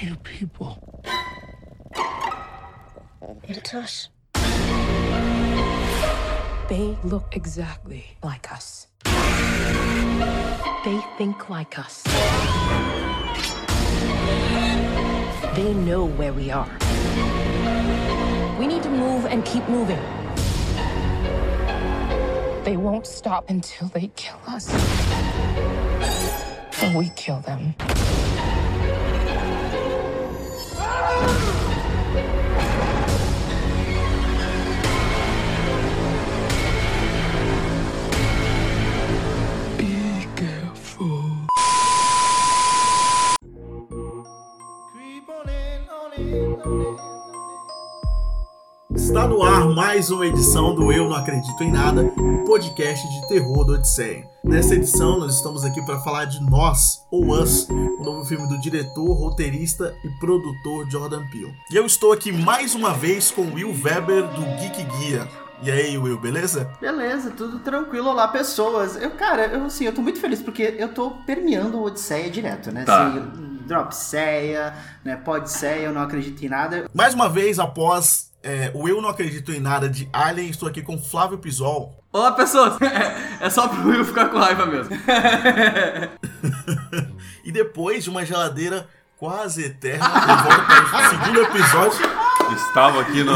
are you people? It's us. They look exactly like us. They think like us. They know where we are. We need to move and keep moving. They won't stop until they kill us. Or we kill them. Está no ar mais uma edição do Eu Não Acredito em Nada, o podcast de terror do Odisseia. Nessa edição, nós estamos aqui para falar de Nós, ou Us, o novo filme do diretor, roteirista e produtor Jordan Peele. E eu estou aqui mais uma vez com Will Weber, do Geek Guia. E aí, Will, beleza? Beleza, tudo tranquilo. Olá, pessoas. Eu, cara, eu, assim, eu tô muito feliz porque eu tô permeando o Odisseia direto, né? Tá. Assim, Dropseia, né? Podseia, eu não acredito em nada. Mais uma vez, após é, o Eu Não Acredito em Nada de Alien, estou aqui com Flávio Pisol. Olá, pessoas! É só pro Will ficar com raiva mesmo. e depois de uma geladeira quase eterna, eu volto para o segundo episódio. Estava aqui no,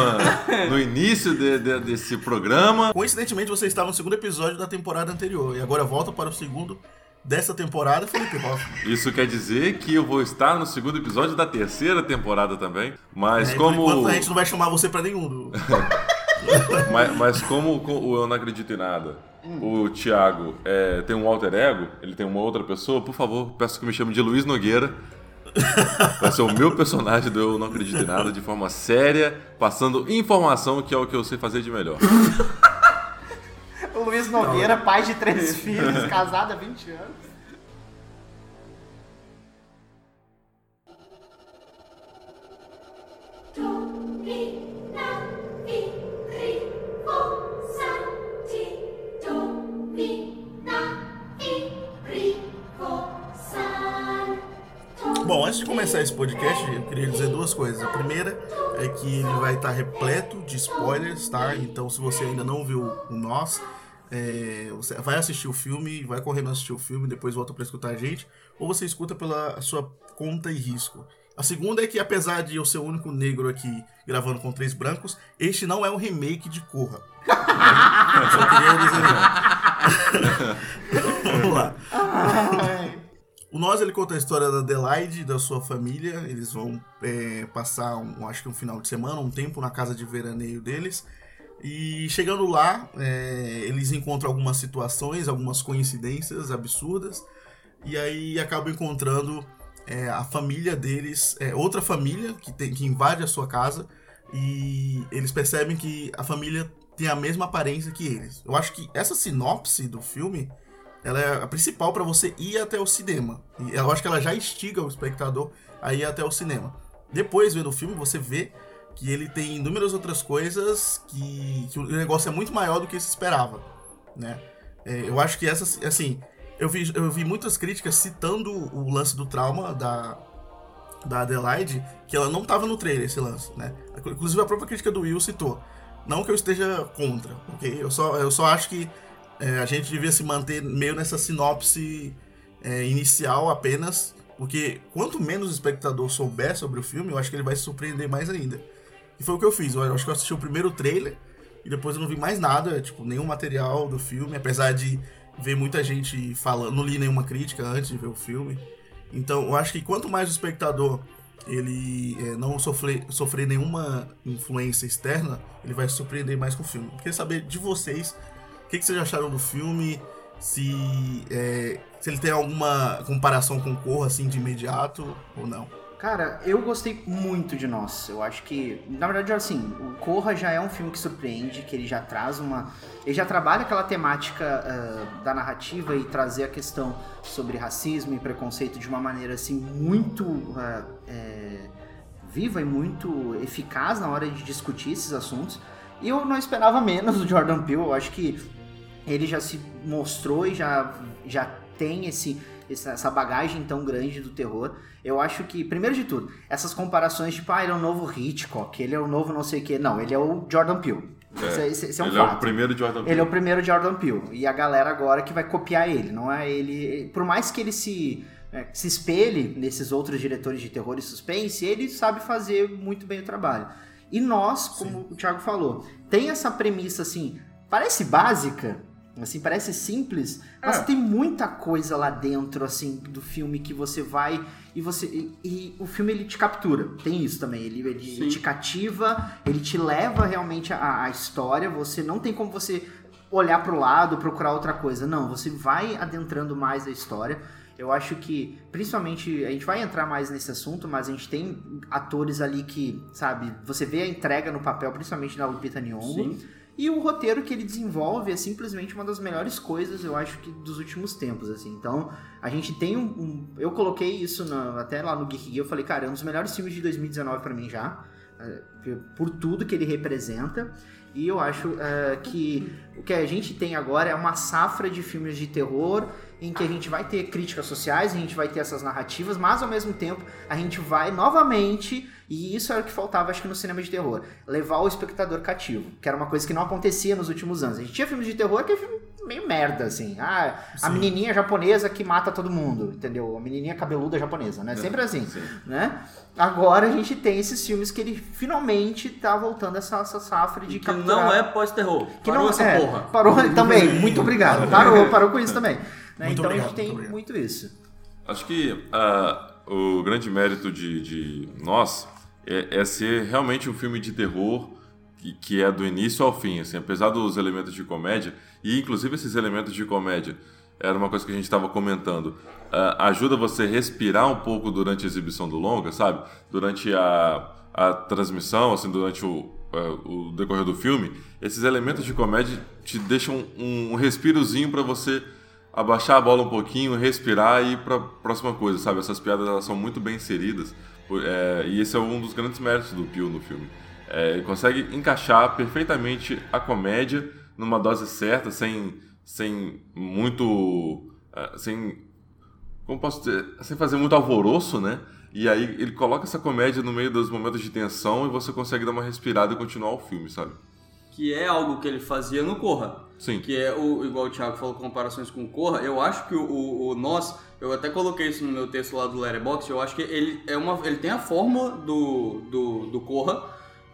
no início de- de- desse programa. Coincidentemente, você estava no segundo episódio da temporada anterior. E agora volta para o segundo dessa temporada, Felipe Hoffman. Isso quer dizer que eu vou estar no segundo episódio da terceira temporada também. Mas É, como. Enquanto, a gente não vai chamar você para nenhum. do- Mas, mas como co- o Eu Não Acredito em Nada, o Thiago é, tem um alter ego, ele tem uma outra pessoa, por favor, peço que me chame de Luiz Nogueira. Vai ser o meu personagem do Eu Não Acredito em Nada, de forma séria, passando informação, que é o que eu sei fazer de melhor. O Luiz Nogueira, pai de três filhos, casado há 20 anos. Bom, antes de começar esse podcast, eu queria dizer duas coisas. A primeira é que ele vai estar repleto de spoilers, tá? Então, se você ainda não viu o Nós, é, você vai assistir o filme, vai correndo assistir o filme, depois volta para escutar a gente, ou você escuta pela sua conta e risco. A segunda é que, apesar de eu ser o único negro aqui gravando com três brancos, este não é um remake de Corra. Só queria dizer. Vamos lá. O Nós ele conta a história da Adelaide da sua família. Eles vão é, passar, um, acho que um final de semana, um tempo na casa de veraneio deles. E chegando lá, é, eles encontram algumas situações, algumas coincidências absurdas. E aí acabam encontrando é, a família deles, é, outra família que, tem, que invade a sua casa. E eles percebem que a família tem a mesma aparência que eles. Eu acho que essa sinopse do filme ela é a principal para você ir até o cinema. E eu acho que ela já instiga o espectador a ir até o cinema. Depois, vendo o filme, você vê que ele tem inúmeras outras coisas que, que o negócio é muito maior do que se esperava, né? É, eu acho que essa, assim, eu vi, eu vi muitas críticas citando o lance do trauma da, da Adelaide, que ela não tava no trailer, esse lance, né? Inclusive a própria crítica do Will citou. Não que eu esteja contra, ok? Eu só, eu só acho que é, a gente devia se manter meio nessa sinopse é, inicial apenas, porque quanto menos o espectador souber sobre o filme, eu acho que ele vai se surpreender mais ainda. E foi o que eu fiz. Eu acho que eu assisti o primeiro trailer e depois eu não vi mais nada, tipo, nenhum material do filme, apesar de ver muita gente falando, não li nenhuma crítica antes de ver o filme. Então, eu acho que quanto mais o espectador ele é, não sofrer, sofrer nenhuma influência externa, ele vai se surpreender mais com o filme. Eu queria saber de vocês o que, que vocês acharam do filme, se, é, se ele tem alguma comparação com Corra assim de imediato ou não. Cara, eu gostei muito de Nós. Eu acho que, na verdade, assim, o Corra já é um filme que surpreende, que ele já traz uma. Ele já trabalha aquela temática ah, da narrativa e trazer a questão sobre racismo e preconceito de uma maneira, assim, muito ah, é, viva e muito eficaz na hora de discutir esses assuntos. E eu não esperava menos do Jordan Peele. Eu acho que ele já se mostrou e já, já tem esse, essa, bagagem tão grande do terror. Eu acho que, primeiro de tudo, essas comparações, tipo, ah, ele é o novo Hitchcock, ele é o novo não sei o quê. Não, ele é o Jordan Peele. Esse, é- esse- esse é um ele fato. é o primeiro Jordan Ele é o Peele. primeiro Jordan Peele. E a galera agora que vai copiar ele, não é ele. Por mais que ele se, é, se espelhe nesses outros diretores de terror e suspense, ele sabe fazer muito bem o trabalho. E nós, como o Thiago falou, tem essa premissa assim, parece básica, assim, parece simples, mas É. tem muita coisa lá dentro, assim, do filme que você vai e você. E, e o filme ele te captura. Tem isso também. Ele, ele te cativa, ele te leva realmente à, à história. Você não tem como você olhar pro lado, procurar outra coisa. Não, você vai adentrando mais a história. Eu acho que, principalmente, a gente vai entrar mais nesse assunto, mas a gente tem atores ali que, sabe, você vê a entrega no papel, principalmente da Lupita Nyong'o. Sim. E o roteiro que ele desenvolve é simplesmente uma das melhores coisas, eu acho que dos últimos tempos, assim. Então, a gente tem um. um- eu coloquei isso na- até lá no Geek Gear, eu falei, cara, é um dos melhores filmes de 2019 pra mim já. é, por tudo que ele representa. E eu acho é, que o que a gente tem agora é uma safra de filmes de terror em que a gente vai ter críticas sociais, a gente vai ter essas narrativas, mas ao mesmo tempo a gente vai novamente, e isso era o que faltava acho que no cinema de terror, levar o espectador cativo, que era uma coisa que não acontecia nos últimos anos. A gente tinha filmes de terror que é filme meio merda, assim. Ah, a Sim. menininha japonesa que mata todo mundo, entendeu? A menininha cabeluda japonesa, né? Sempre assim, sim. né? Agora a gente tem esses filmes que ele finalmente tá voltando essa, essa safra de Que capturar... não é pós-terror. Que Parou não essa é, porra. Parou também, muito obrigado. Parou, parou com isso também. Né? Então a obrigado, gente tem muito muito isso. Acho que ah, o grande mérito de, de nós é, é ser realmente um filme de terror que, que é do início ao fim, assim, apesar dos elementos de comédia, e inclusive esses elementos de comédia, era uma coisa que a gente estava comentando, ah, ajuda você a respirar um pouco durante a exibição do longa, sabe? Durante a, a transmissão, assim, durante o, ah, o decorrer do filme, esses elementos de comédia te deixam um, um respirozinho para você abaixar a bola um pouquinho, respirar e ir pra próxima coisa, sabe? Essas piadas elas são muito bem inseridas é, e esse é um dos grandes méritos do Pio no filme. É, ele consegue encaixar perfeitamente a comédia numa dose certa, sem, sem muito. é, sem. Como posso dizer? Sem fazer muito alvoroço, né? E aí ele coloca essa comédia no meio dos momentos de tensão e você consegue dar uma respirada e continuar o filme, sabe? Que é algo que ele fazia no Corra. Sim. Que é, o, igual o Thiago falou, comparações com o Corra. Eu acho que o, o, o Nós, eu até coloquei isso no meu texto lá do Letterboxd, eu acho que ele, é uma, ele tem a fórmula do, do, do Corra,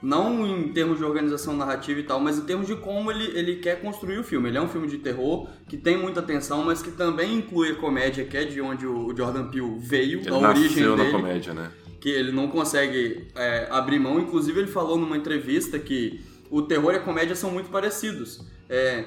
não em termos de organização narrativa e tal, mas em termos de como ele, ele quer construir o filme. Ele é um filme de terror que tem muita tensão, mas que também inclui a comédia, que é de onde o Jordan Peele veio, Ele da origem dele na comédia, né? que ele não consegue é, abrir mão. Inclusive, ele falou numa entrevista que o terror e a comédia são muito parecidos. É,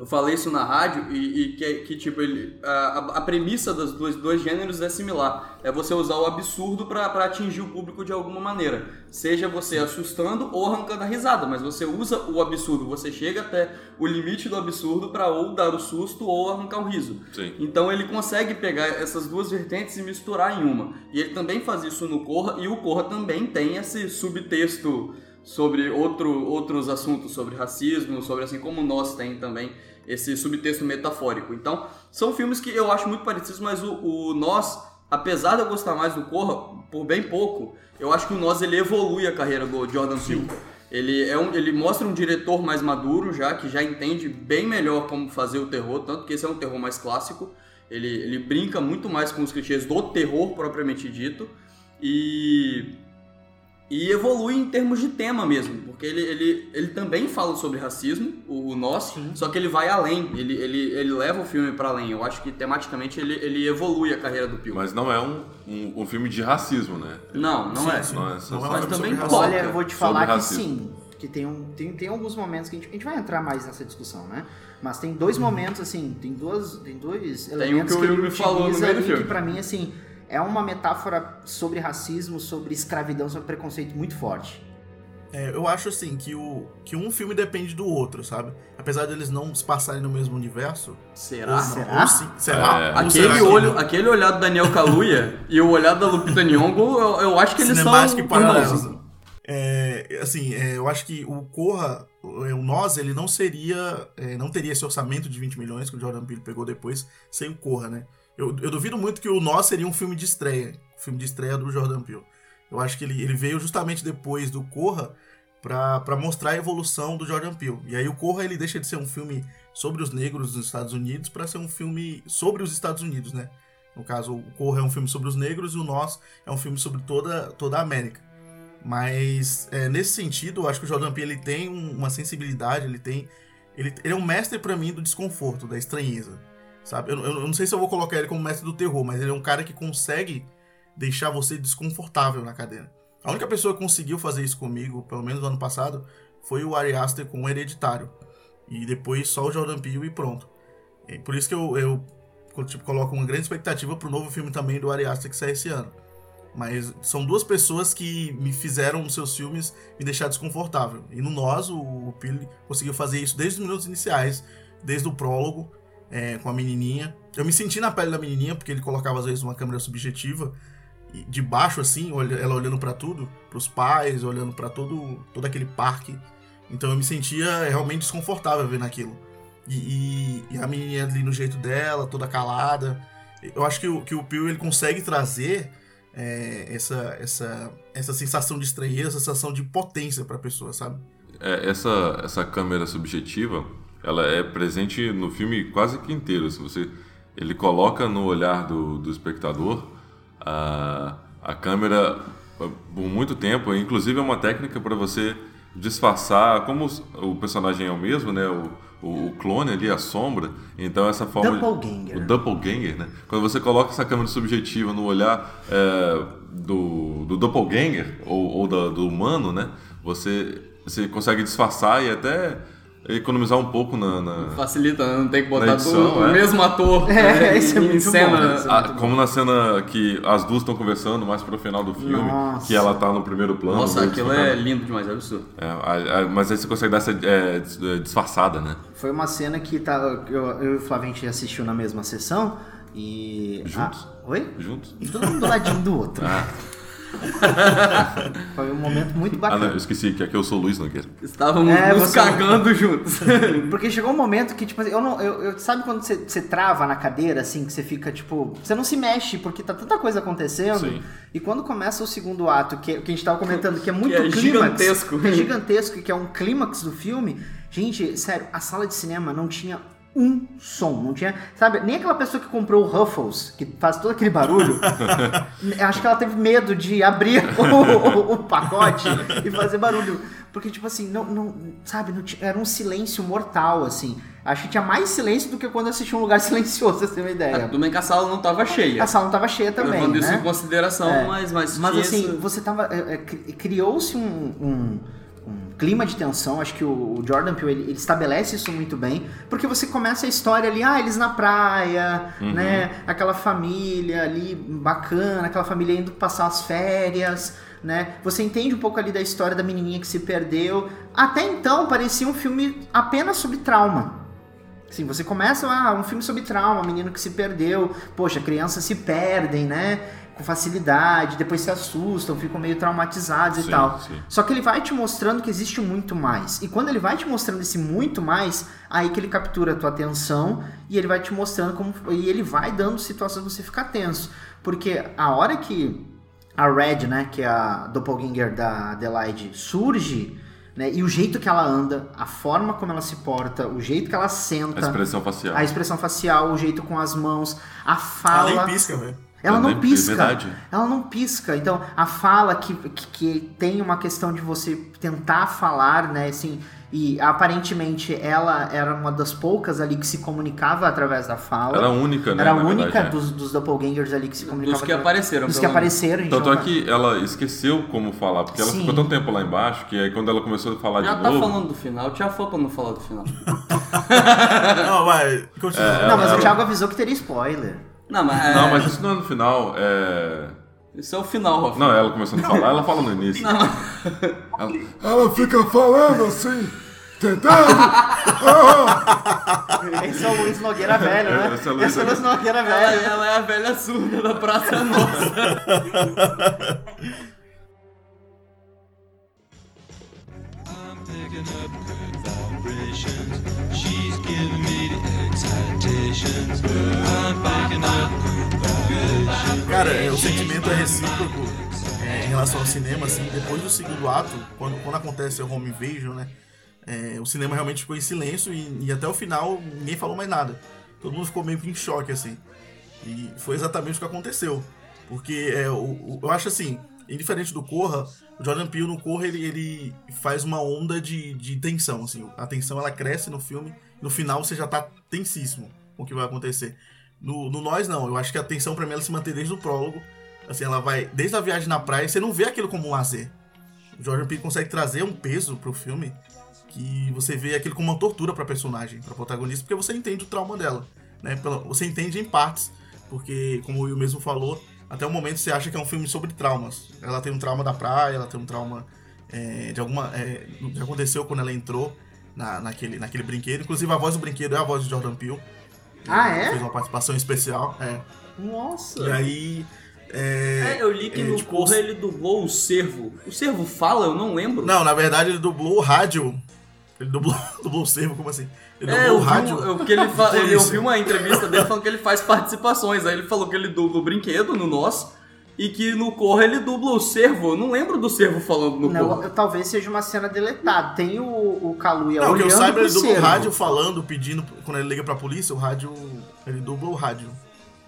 eu falei isso na rádio e, e que, que, tipo, ele, a, a premissa dos dois, dois gêneros é similar. É você usar o absurdo pra pra atingir o público de alguma maneira. Seja você assustando ou arrancando a risada, mas você usa o absurdo. Você chega até o limite do absurdo pra ou dar o susto ou arrancar o riso. Sim. Então ele consegue pegar essas duas vertentes e misturar em uma. E ele também faz isso no Corra, e o Corra também tem esse subtexto sobre outro, outros assuntos, sobre racismo, sobre assim como nós tem também esse subtexto metafórico. Então, são filmes que eu acho muito parecidos, mas o, o Nós, apesar de eu gostar mais do Corra, por bem pouco, eu acho que o Nós ele evolui a carreira do Jordan Peele. Ele, é um, ele mostra um diretor mais maduro já, que já entende bem melhor como fazer o terror, tanto que esse é um terror mais clássico. Ele, ele brinca muito mais com os clichês do terror propriamente dito. E, e evolui em termos de tema mesmo, porque ele, ele, ele também fala sobre racismo, o, o Nós, só que ele vai além, ele, ele, ele leva o filme para além. Eu acho que tematicamente ele, ele evolui a carreira do Pio. Mas não é um, um, um filme de racismo, né? Não, não Sim, é. sim. Não é, Não só- é um Mas filme também pode. racismo. Olha, eu vou te falar que racismo. sim. Que tem, um, tem, tem alguns momentos que a gente, a gente vai entrar mais nessa discussão, né? Mas tem dois momentos, assim, tem duas, tem dois Tem elementos que o ele me falou no utiliza meio do filme. que pra mim, assim, é uma metáfora sobre racismo, sobre escravidão, sobre preconceito muito forte. É, eu acho assim que, o, que um filme depende do outro, sabe? Apesar deles não se passarem no mesmo universo. Será? ou será? Ou sim, será? É. Ou será Aquele que olho, aquele olhar do Daniel Kaluuya e o olhar da Lupita Nyong'o, eu, eu acho que eles Cinemática são paralelos. irmãos. É, assim, é, eu acho que o Corra, o o Nós, ele não seria, é, não teria esse orçamento de 20 milhões que o Jordan Peele pegou depois, sem o Corra, né? Eu, eu duvido muito que o Nós seria um filme de estreia. Um filme de estreia do Jordan Peele. Eu acho que ele, ele veio justamente depois do Corra para mostrar a evolução do Jordan Peele. E aí o Corra ele deixa de ser um filme sobre os negros nos Estados Unidos para ser um filme sobre os Estados Unidos, né? No caso, o Corra é um filme sobre os negros e o Nós é um filme sobre toda, toda a América. Mas é, nesse sentido, eu acho que o Jordan Peele ele tem uma sensibilidade, ele tem ele, ele é um mestre para mim do desconforto, da estranheza, sabe? Eu, eu, não sei se eu vou colocar ele como mestre do terror, mas ele é um cara que consegue deixar você desconfortável na cadeira. A única pessoa que conseguiu fazer isso comigo, pelo menos no ano passado, foi o Ari Aster com o Hereditário. E depois só o Jordan Peele e pronto. E por isso que eu, eu tipo, coloco uma grande expectativa pro novo filme também do Ari Aster que sai esse ano. Mas são duas pessoas que me fizeram nos seus filmes me deixar desconfortável. E no Nós, o Peele conseguiu fazer isso desde os minutos iniciais, desde o prólogo, é, com a menininha. Eu me senti na pele da menininha, porque ele colocava às vezes uma câmera subjetiva, de baixo assim, ela olhando para tudo, para os pais, olhando para todo, todo aquele parque. Então eu me sentia realmente desconfortável vendo aquilo. E, e, e, a menininha ali no jeito dela, toda calada. Eu acho que o, que o Peele ele consegue trazer é, essa, essa, essa sensação de estranheza, essa sensação de potência para a pessoa, sabe? É, essa, essa câmera subjetiva, ela é presente no filme quase que inteiro. Se você, ele coloca no olhar do, do espectador a, a câmera por muito tempo. Inclusive é uma técnica para você disfarçar, como o personagem é o mesmo, né? O, o, o, clone ali, a sombra. Então essa forma. Doppelganger. O doppelganger, né? Quando você coloca essa câmera subjetiva no olhar é, do, do doppelganger, ou, ou do, do humano, né? Você, você consegue disfarçar e até economizar um pouco na. na Facilita, não tem que botar edição, o é. mesmo ator É, né, isso é em muito cena. bom, isso é Ah, como na cena que as duas estão conversando mais pro final do filme, Nossa. que ela tá no primeiro plano. Nossa, aquilo é lindo demais, é absurdo. É, a- a- mas aí você consegue dar essa é, é, disfarçada, né? Foi uma cena que tá, eu, eu e o gente assistiu na mesma sessão e. Juntos? Ah, oi? Juntos. Todo mundo do ladinho do outro. Ah, Foi um momento muito ah, não, bacana. eu esqueci que aqui eu sou o Luiz Nogueira. Estávamos É, nos você- cagando juntos. Porque chegou um momento que, tipo assim, eu não. Eu, eu- sabe quando você, você trava na cadeira, assim, que você fica, tipo. Você não se mexe, porque tá tanta coisa acontecendo. Sim. E quando começa o segundo ato, que, que a gente tava comentando, que é muito é clímax, gigantesco. É gigantesco, e que é um clímax do filme. Gente, sério, a sala de cinema não tinha um som, não tinha, sabe, nem aquela pessoa que comprou o Ruffles, que faz todo aquele barulho, acho que ela teve medo de abrir o, o- o pacote e fazer barulho, porque tipo assim, não, não sabe, não tinha- era um silêncio mortal, assim, acho que tinha mais silêncio do que quando eu assisti um lugar silencioso, pra você ter uma ideia. Tudo bem que a sala não tava cheia. A sala não tava cheia também, Levando isso né? em consideração, É. mas, mas, Mas tinha assim, esse- você tava. é, é, cri- Criou-se um- um clima de tensão. Acho que o, Jordan Peele ele, ele estabelece isso muito bem. Porque você começa a história ali, ah, eles na praia, né? Aquela família ali bacana, aquela família indo passar as férias. Né? Você entende um pouco ali da história da menininha que se perdeu. Até então parecia um filme apenas sobre trauma. Sim, você começa ah, um filme sobre trauma, menino que se perdeu, poxa, crianças se perdem, né? Com facilidade, depois se assustam, ficam meio traumatizados e Sim, tal. sim. Só que ele vai te mostrando que existe muito mais. E quando ele vai te mostrando esse muito mais, aí que ele captura a tua atenção e ele vai te mostrando como. E ele vai dando situações pra você ficar tenso. Porque a hora que a Red, né, que é a doppelganger da Adelaide, surge. Né, e o jeito que ela anda, a forma como ela se porta, o jeito que ela A senta, expressão facial. a expressão facial, o jeito com as mãos, a Ela fala. nem pisca, velho. Ela Ela não pisca. é verdade. Ela não pisca. Então, a fala que, que, que tem uma questão de você tentar falar, né? Assim, e aparentemente ela era uma das poucas ali que se comunicava através da fala. Era a única, né? Era a única verdade, é. dos, dos doppelgangers ali que se comunicava. Dos que através- apareceram, Dos que apareceram, gente Tanto não é tá- que ela esqueceu como falar, porque ela Sim. ficou tanto tempo lá embaixo que aí quando ela começou a falar Já de tá novo. falando do final, tinha fã pra não falar do final. Não, vai, continua. É, Não, mas ela- o Thiago avisou que teria spoiler. Não, mas, é, Não, mas isso não é no final. É... isso é o final, Rafa. Não, ela começando a falar, ela fala no início. Ela- Ela fica falando assim, entendeu? Esse é o Luiz Nogueira velho, né? Esse é o Luiz é o Luiz Nogueira velho. ela é a velha surda da Praça Nossa. She's giving me the excitations. Cara, o sentimento é recíproco é, em relação ao cinema, assim, depois do segundo ato, quando, quando acontece o home invasion, né? é, o cinema realmente ficou em silêncio e, e até o final ninguém falou mais nada. Todo mundo ficou meio que em choque, assim. E foi exatamente o que aconteceu. Porque é, o, o- eu acho assim, indiferente do Corra, o Jordan Peele no Corra ele, ele faz uma onda de, de tensão, assim. A tensão ela cresce no filme, no final você já tá tensíssimo com o que vai acontecer. No, no Nós não, eu acho que a tensão pra mim ela se mantém desde o prólogo. Assim, ela vai desde a viagem na praia, você não vê aquilo como um lazer. O Jordan Peele consegue trazer um peso pro filme que você vê aquilo como uma tortura pra personagem, pra protagonista, porque você entende o trauma dela, né? Você entende em partes, porque como o Will mesmo falou, até o momento você acha que é um filme sobre traumas. Ela tem um trauma da praia, ela tem um trauma é, de alguma é, que aconteceu quando ela entrou na, naquele, naquele brinquedo. Inclusive a voz do brinquedo é a voz de Jordan Peele. Ah, Fez é? uma participação especial. É. Nossa. E aí. É, É, eu li que é, no tipo, Corra ele dublou o Servo. O Servo fala? Eu não lembro. Não, na verdade ele dublou o rádio. Ele dublou, dublou o servo, como assim? Ele É, dublou o rádio. um- eu, que ele fa- ele- vi uma entrevista dele falando que ele faz participações. Aí ele falou que ele dubla o brinquedo no nosso e que no Corra ele dubla o Servo. Eu não lembro do Servo falando no Não, Corra. talvez seja uma cena deletada. Tem o, o Kaluuya Não, que eu olhando saiba, ele dubla o rádio falando, pedindo, quando ele liga pra polícia, o rádio. Ele dubla o rádio.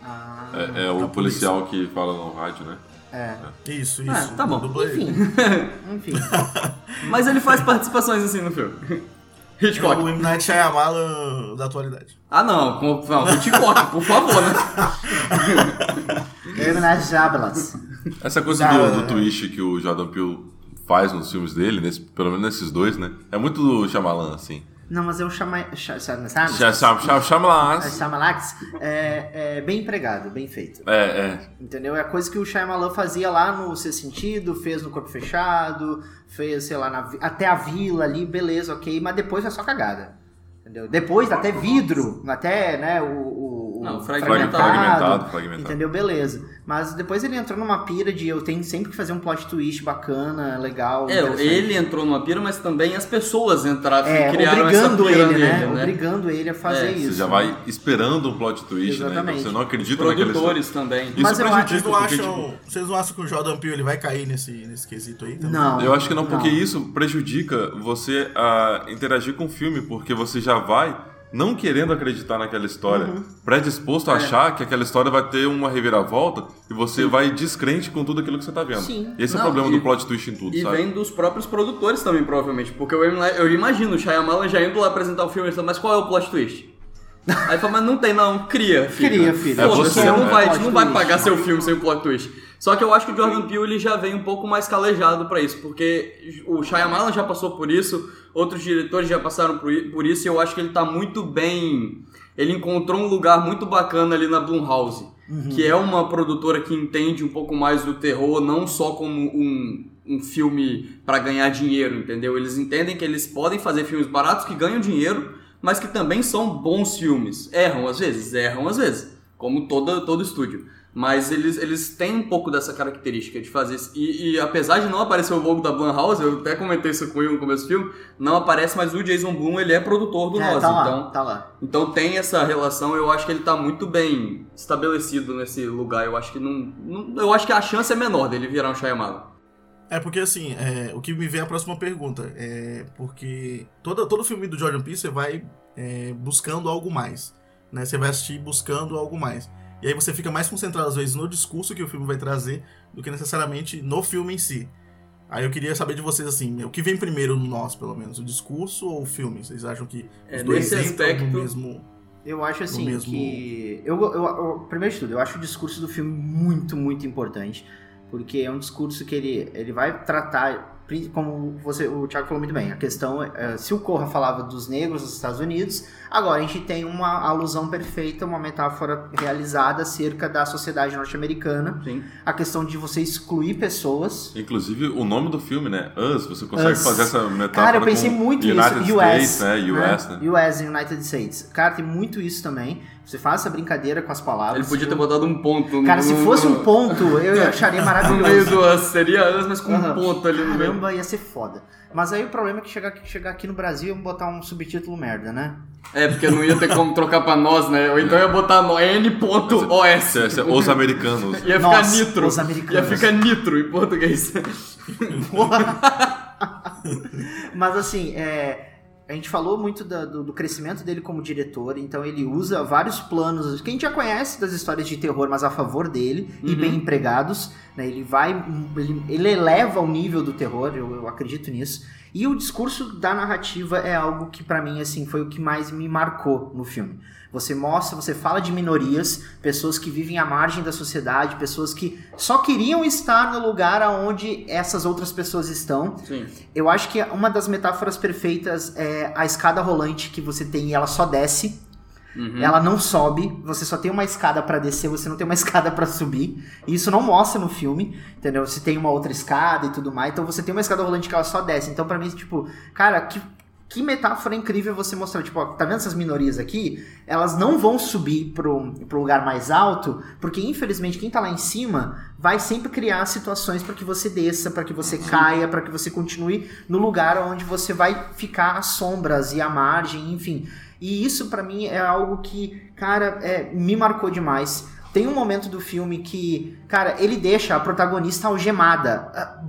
Ah, É, é o policial que fala no rádio, né? é. Isso, isso. Ah, tá bom. Enfim. Enfim. Mas ele faz participações assim no filme. É Hitchcock. o M. Night Shyamalan da atualidade. Ah, não. Com, não, Hitchcock, por favor, né? Terminar Jablas. Essa coisa do, do twist que o Jordan Peele faz nos filmes dele, nesse- pelo menos nesses dois, né? É muito do Shyamalan, assim. Não, mas eu chamei. Sabe? sabe? Shyamalax é, é bem empregado, bem feito. É, é. Entendeu? É a coisa que o Shyamalan fazia lá no Ser Sentido, fez no Corpo Fechado, fez, sei lá, na até a Vila ali, beleza, ok, mas depois é só cagada. Entendeu? Depois, até vidro, até, né, o... Não, fragmentado. fragmentado, Fragmentado. Entendeu? Beleza. Mas depois ele entrou numa pira de eu tenho sempre que fazer um plot twist bacana, legal, É, ele entrou numa pira, mas também as pessoas entraram, É, criaram obrigando essa pira ele, nele, né? né? Obrigando ele a fazer É, isso. Você já vai esperando um plot twist, né? Então Exatamente. você não acredita história. Produtores também. Isso Mas eu acho- Vocês não, porque, acham, tipo, vocês não acham que o Jordan Peele ele vai cair nesse, nesse quesito aí? também? Não. Eu acho que não, porque isso prejudica você a interagir com o filme, porque você já vai não querendo acreditar naquela história, Uhum. predisposto É. a achar que aquela história vai ter uma reviravolta e você vai descrente com tudo aquilo que você tá vendo. Sim. Esse é Não, o problema e- do plot twist em tudo, E sabe? vem dos próprios produtores também, provavelmente. Porque eu, eu imagino o Shyamalan já indo lá apresentar o filme e falando, mas qual é o plot twist? Aí fala, mas não tem não, cria, filho. Cria, filho. É, você, você não né? vai, Plot não vai pagar seu filme sem o plot twist. Só que eu acho que o Jordan Peele ele já vem um pouco mais calejado pra isso, porque o Shyamalan já passou por isso, outros diretores já passaram por isso, e eu acho que ele tá muito bem... Ele encontrou um lugar muito bacana ali na Blumhouse, que é uma produtora que entende um pouco mais do terror, não só como um, um filme pra ganhar dinheiro, entendeu? Eles entendem que eles podem fazer filmes baratos que ganham dinheiro, mas que também são bons filmes. Erram às vezes, erram às vezes, como toda, todo estúdio. Mas eles, eles têm um pouco dessa característica de fazer isso. E, e apesar de não aparecer o logo da Blumhouse, eu até comentei isso com ele no começo do filme, não aparece, mas o Jason Blum ele é produtor do É, Nós, tá lá, então... tá lá. Então tem essa relação, eu acho que ele tá muito bem estabelecido nesse lugar. Eu acho que não, não- eu acho que a chance é menor dele virar um Shyamalan. É porque assim, é, o que me vem é a próxima pergunta. É porque todo, todo filme do Jordan Peele você vai é, buscando algo mais. Né? Você vai assistir buscando algo mais. E aí você fica mais concentrado, às vezes, no discurso que o filme vai trazer do que necessariamente no filme em si. Aí eu queria saber de vocês, assim, o que vem primeiro no nós, pelo menos? O discurso ou o filme? Vocês acham que É, os dois nesse entram aspecto- no mesmo... Eu acho assim mesmo- que. Eu, eu, eu- primeiro de tudo, eu acho o discurso do filme muito, muito importante. Porque é um discurso que ele, ele vai tratar, como você, o Thiago falou muito bem, a questão é, se o Corra falava dos negros dos Estados Unidos, agora a gente tem uma alusão perfeita, uma metáfora realizada acerca da sociedade norte-americana. Sim. A questão de você excluir pessoas. Inclusive, o nome do filme, né? Us, você consegue Us. fazer essa metáfora Cara, eu pensei com muito United nisso. States, US, né? US, né? US, United States. Cara, tem muito isso também. Você faz essa brincadeira com as palavras. Ele podia ter botado um ponto. no- Cara, se fosse um ponto, eu acharia No meio maravilhoso. do Us, seria Us, mas com um Aham. ponto ali no meio. Caramba, ia ser foda. Mas aí o problema é que chegar, chegar aqui no Brasil e botar um subtítulo merda, né? É, porque não ia ter como trocar pra nós, né? Ou então ia botar no N.OS. Se- se- Os americanos. Ia ficar Nossa, nitro. os americanos. Ia ficar nitro em português. Mas assim, é, a gente falou muito da- do, do crescimento dele como diretor, então ele usa vários planos que a gente já conhece das histórias de terror, mas a favor dele e Uhum. bem empregados. né? Ele vai, ele, ele eleva o nível do terror, eu, eu acredito nisso. E o discurso da narrativa é algo que pra mim assim foi o que mais me marcou no filme. Você mostra, você fala de minorias, pessoas que vivem à margem da sociedade, pessoas que só queriam estar no lugar aonde essas outras pessoas estão. Sim. Eu acho que uma das metáforas perfeitas é a escada rolante que você tem e ela só desce. Uhum. Ela não sobe, você só tem uma escada pra descer, você não tem uma escada pra subir. E isso não mostra no filme, entendeu? Você tem uma outra escada e tudo mais, então você tem uma escada rolante que ela só desce. Então pra mim, tipo, cara, que que metáfora incrível você mostrar, tipo, ó, tá vendo essas minorias aqui? Elas não vão subir pro, pro lugar mais alto, porque infelizmente quem tá lá em cima vai sempre criar situações para que você desça, para que você caia, para que você continue no lugar onde você vai ficar às sombras e à margem, enfim. E isso pra mim é algo que, cara, é, me marcou demais. Tem um momento do filme que, cara, ele deixa a protagonista algemada, ah,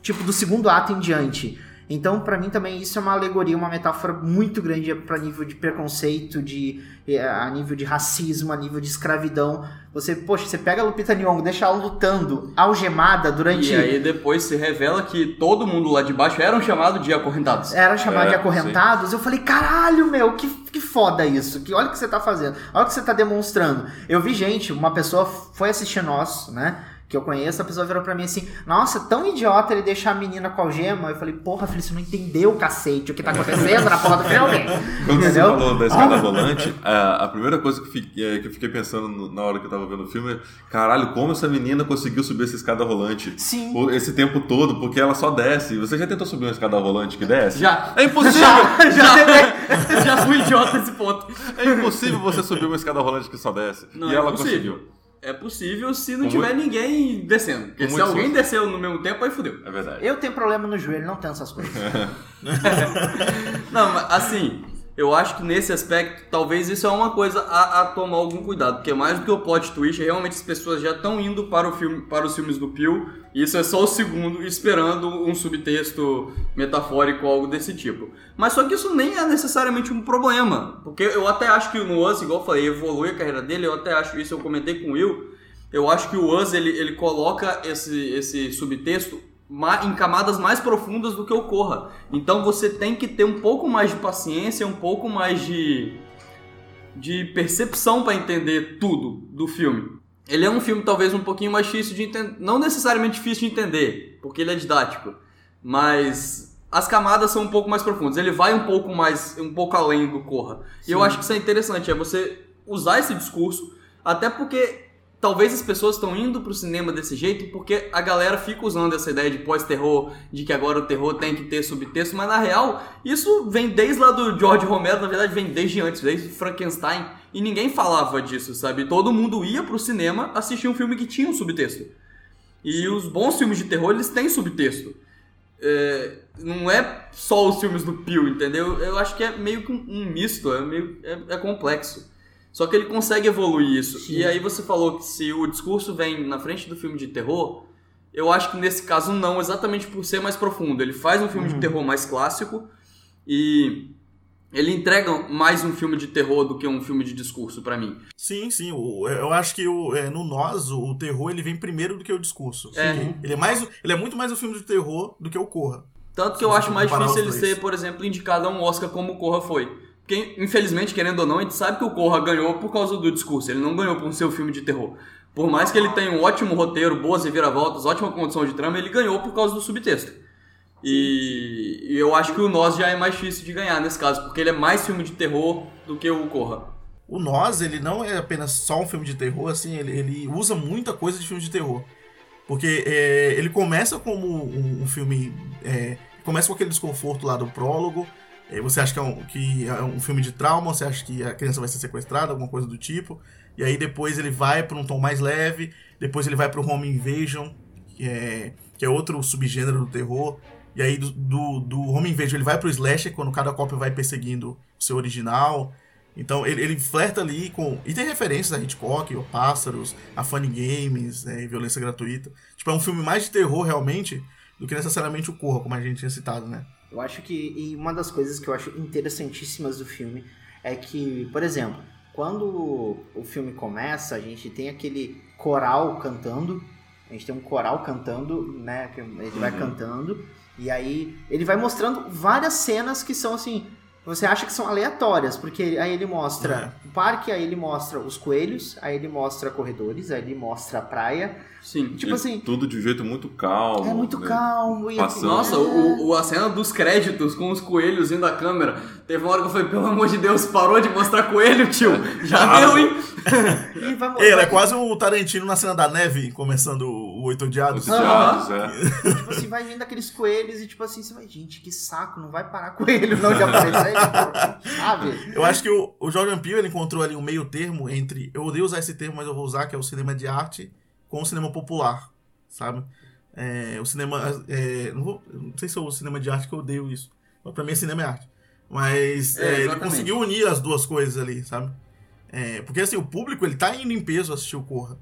tipo do segundo ato em diante. Então, pra mim também isso é uma alegoria, uma metáfora muito grande para nível de preconceito, de eh, a nível de racismo, a nível de escravidão. Você, poxa, você pega a Lupita Nyong'o, deixa ela lutando, algemada durante E aí depois se revela que todo mundo lá de baixo eram chamados de acorrentados. era chamada É, de acorrentados, eu falei, caralho, meu, que, que foda isso. Que, olha o que você tá fazendo, olha o que você tá demonstrando. Eu vi gente, uma pessoa foi assistir nós, né? Que eu conheço, a pessoa virou pra mim assim, nossa, tão idiota ele deixar a menina com a algema. Eu falei, porra, filho, você não entendeu, cacete, o que tá acontecendo na porra do filme. Quando você falou da escada rolante, a, a primeira coisa que, fi- é, que eu fiquei pensando no- na hora que eu tava vendo o filme é: caralho, como essa menina conseguiu subir essa escada rolante? Sim. Esse tempo todo, porque ela só desce. Você já tentou subir uma escada rolante que desce? Já. É impossível! Já, já fui idiota nesse ponto. É impossível você subir uma escada rolante que só desce. Não, e é ela possível. conseguiu. É possível se não Com tiver ninguém descendo. Porque Com se alguém susto. desceu no mesmo tempo, aí fudeu. É verdade. Eu tenho problema no joelho, não tenho essas coisas. Não, mas assim, eu acho que nesse aspecto, talvez isso é uma coisa a, a tomar algum cuidado, porque mais do que o plot twist, realmente as pessoas já estão indo para, o filme, para os filmes do Peele, e isso é só o segundo, esperando um subtexto metafórico ou algo desse tipo. Mas só que isso nem é necessariamente um problema, porque eu até acho que o Us, igual eu falei, evolui a carreira dele, eu até acho isso, eu comentei com o Will, eu acho que o Us, ele, ele coloca esse, esse subtexto em camadas mais profundas do que o Corra. Então você tem que ter um pouco mais de paciência, um pouco mais de, de percepção para entender tudo do filme. Ele é um filme talvez um pouquinho mais difícil de entender, não necessariamente difícil de entender, porque ele é didático, mas as camadas são um pouco mais profundas. Ele vai um pouco mais, um pouco além do Corra. E eu acho que isso é interessante, é você usar esse discurso, até porque talvez as pessoas estão indo pro cinema desse jeito porque a galera fica usando essa ideia de pós-terror, de que agora o terror tem que ter subtexto, mas na real, isso vem desde lá do George Romero, na verdade vem desde antes, desde Frankenstein, e ninguém falava disso, sabe? Todo mundo ia pro cinema assistir um filme que tinha um subtexto. E os bons filmes de terror, eles têm subtexto. É, não é só os filmes do Peele, entendeu? Eu acho que é meio que um misto, é meio é, é complexo. Só que ele consegue evoluir isso. E aí você falou que se o discurso vem na frente do filme de terror, eu acho que nesse caso não, exatamente por ser mais profundo. Ele faz um filme de terror mais clássico e ele entrega mais um filme de terror do que um filme de discurso pra mim. Sim, sim. eu acho que o, é, no Nós, o, terror ele vem primeiro do que o discurso. É. Sim. Ele, é mais, ele é muito mais um filme de terror do que o Corra. Tanto que eu acho mais difícil ele ser, por exemplo, indicado a um Oscar como o Corra foi. Infelizmente, querendo ou não, a gente sabe que o Corra ganhou por causa do discurso. Ele não ganhou por ser um filme de terror. Por mais que ele tenha um ótimo roteiro, boas reviravoltas, ótima condição de trama, ele ganhou por causa do subtexto. E, e eu acho que o Nós já é mais difícil de ganhar nesse caso, porque ele é mais filme de terror do que o Corra. O Nós, ele não é apenas só um filme de terror, assim, ele, ele usa muita coisa de filme de terror. Porque é, ele começa como um, um filme. é, começa com aquele desconforto lá do prólogo, Você acha que é, um, que é um filme de trauma? Você acha que a criança vai ser sequestrada, alguma coisa do tipo? E aí depois ele vai para um tom mais leve, depois ele vai para o Home Invasion, que é, que é outro subgênero do terror. E aí do, do, do Home Invasion ele vai pro Slasher, quando cada cópia vai perseguindo o seu original. Então ele, ele flerta ali com. E tem referências a Hitchcock, o Pássaros, a Funny Games, né, violência gratuita. Tipo, é um filme mais de terror realmente do que necessariamente o Corra, como a gente tinha citado, né? Eu acho que e uma das coisas que eu acho interessantíssimas do filme é que, por exemplo, quando o filme começa, a gente tem aquele coral cantando, a gente tem um coral cantando, né, que ele vai cantando, e aí ele vai mostrando várias cenas que são assim, você acha que são aleatórias, porque aí ele mostra o parque, aí ele mostra os coelhos, aí ele mostra corredores, aí ele mostra a praia. Sim. Tipo assim, Tudo de um jeito muito calmo. é muito né? calmo. E Passando. Nossa, o, o- a cena dos créditos com os coelhos indo à câmera. Teve uma hora que eu falei, pelo amor de Deus, parou de mostrar coelho, tio. Já deu, hein? E vai, Ele é quase o Tarantino na cena da neve, começando o Oito Odiados. Os diabos, é. Tipo assim, vai vindo aqueles coelhos e tipo assim, você vai, gente, que saco, não vai parar coelho não de aparecer, tipo, sabe? Eu acho que o, o Jordan Peele ele encontrou ali um meio termo entre. Eu odeio usar esse termo, mas eu vou usar, que é o cinema de arte com o cinema popular, sabe? É, o cinema. é, não, vou, não sei se é o cinema de arte que eu odeio isso. Mas pra mim, cinema é arte. Mas É, é, ele conseguiu unir as duas coisas ali, sabe? É, porque assim, o público ele tá indo em peso assistir o Corra.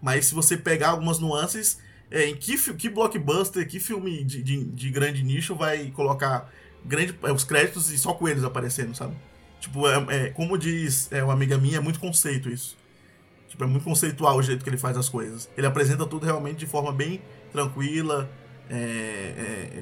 Mas se você pegar algumas nuances, é, em que, que blockbuster, que filme de, de, de grande nicho vai colocar grande, é, os créditos e só coelhos aparecendo, sabe? Tipo, é, é, como diz é, uma amiga minha, é muito conceito isso. Tipo, é muito conceitual o jeito que ele faz as coisas. Ele apresenta tudo realmente de forma bem tranquila,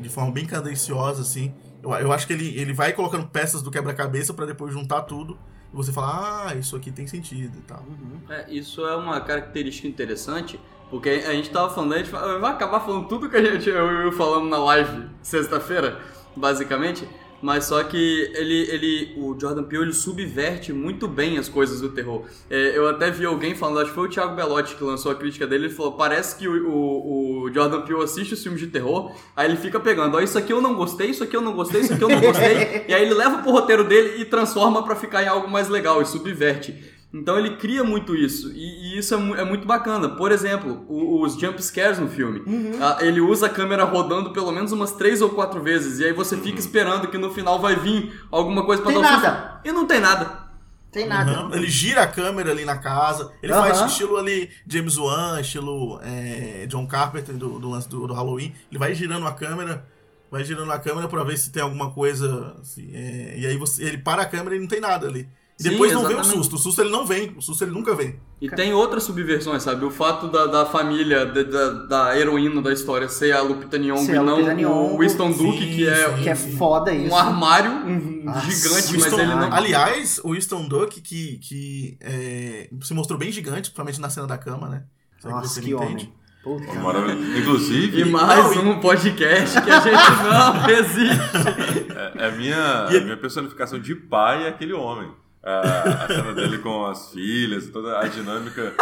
de forma bem cadenciosa, assim. Eu, eu acho que ele, ele vai colocando peças do quebra-cabeça pra depois juntar tudo e você falar, ah, isso aqui tem sentido e tal. É, isso é uma característica interessante, porque a gente tava falando, a gente vai acabar falando tudo que a gente eu, eu falando na live sexta-feira, basicamente. Mas só que ele, ele, o Jordan Peele ele subverte muito bem as coisas do terror. É, eu até vi alguém falando, acho que foi o Thiago Belotti que lançou a crítica dele, ele falou, parece que o, o, o Jordan Peele assiste os filmes de terror, aí ele fica pegando, ó, isso aqui eu não gostei, isso aqui eu não gostei, isso aqui eu não gostei, e aí ele leva pro roteiro dele e transforma pra ficar em algo mais legal e subverte. Então ele cria muito isso, e, e isso é, mu- é muito bacana. Por exemplo, o- os jump scares no filme. Ah, ele usa a câmera rodando pelo menos umas três ou quatro vezes, e aí você fica esperando que no final vai vir alguma coisa pra Tem dar um nada. susto. E não tem nada. Tem nada. Aham. Ele gira a câmera ali na casa. Ele Aham. faz estilo ali James Wan, estilo é, John Carpenter do, do lance do, do Halloween. Ele vai girando a câmera, vai girando a câmera pra ver se tem alguma coisa. assim, é, e aí você, ele para a câmera e não tem nada ali. E Sim, depois não vem o susto. O susto ele não vem. O susto ele nunca vem. E tem outras subversões, sabe? O fato da, da família, da, da, da heroína da história ser a Lupita Nyong'o e não Lupita o Nyong'o, Winston sim, Duke, que é sim. Que é foda isso. um armário um Nossa, gigante, mas Winston- ele não... Aliás, o Winston Duck, que, que é, se mostrou bem gigante, principalmente na cena da cama, né? Será Nossa, você que homem. Puta. Maravilhoso. Inclusive, E mais Não, e- um podcast que a gente não resiste. é a minha, a minha personificação de pai é aquele homem. A, a cena dele com as filhas, toda a dinâmica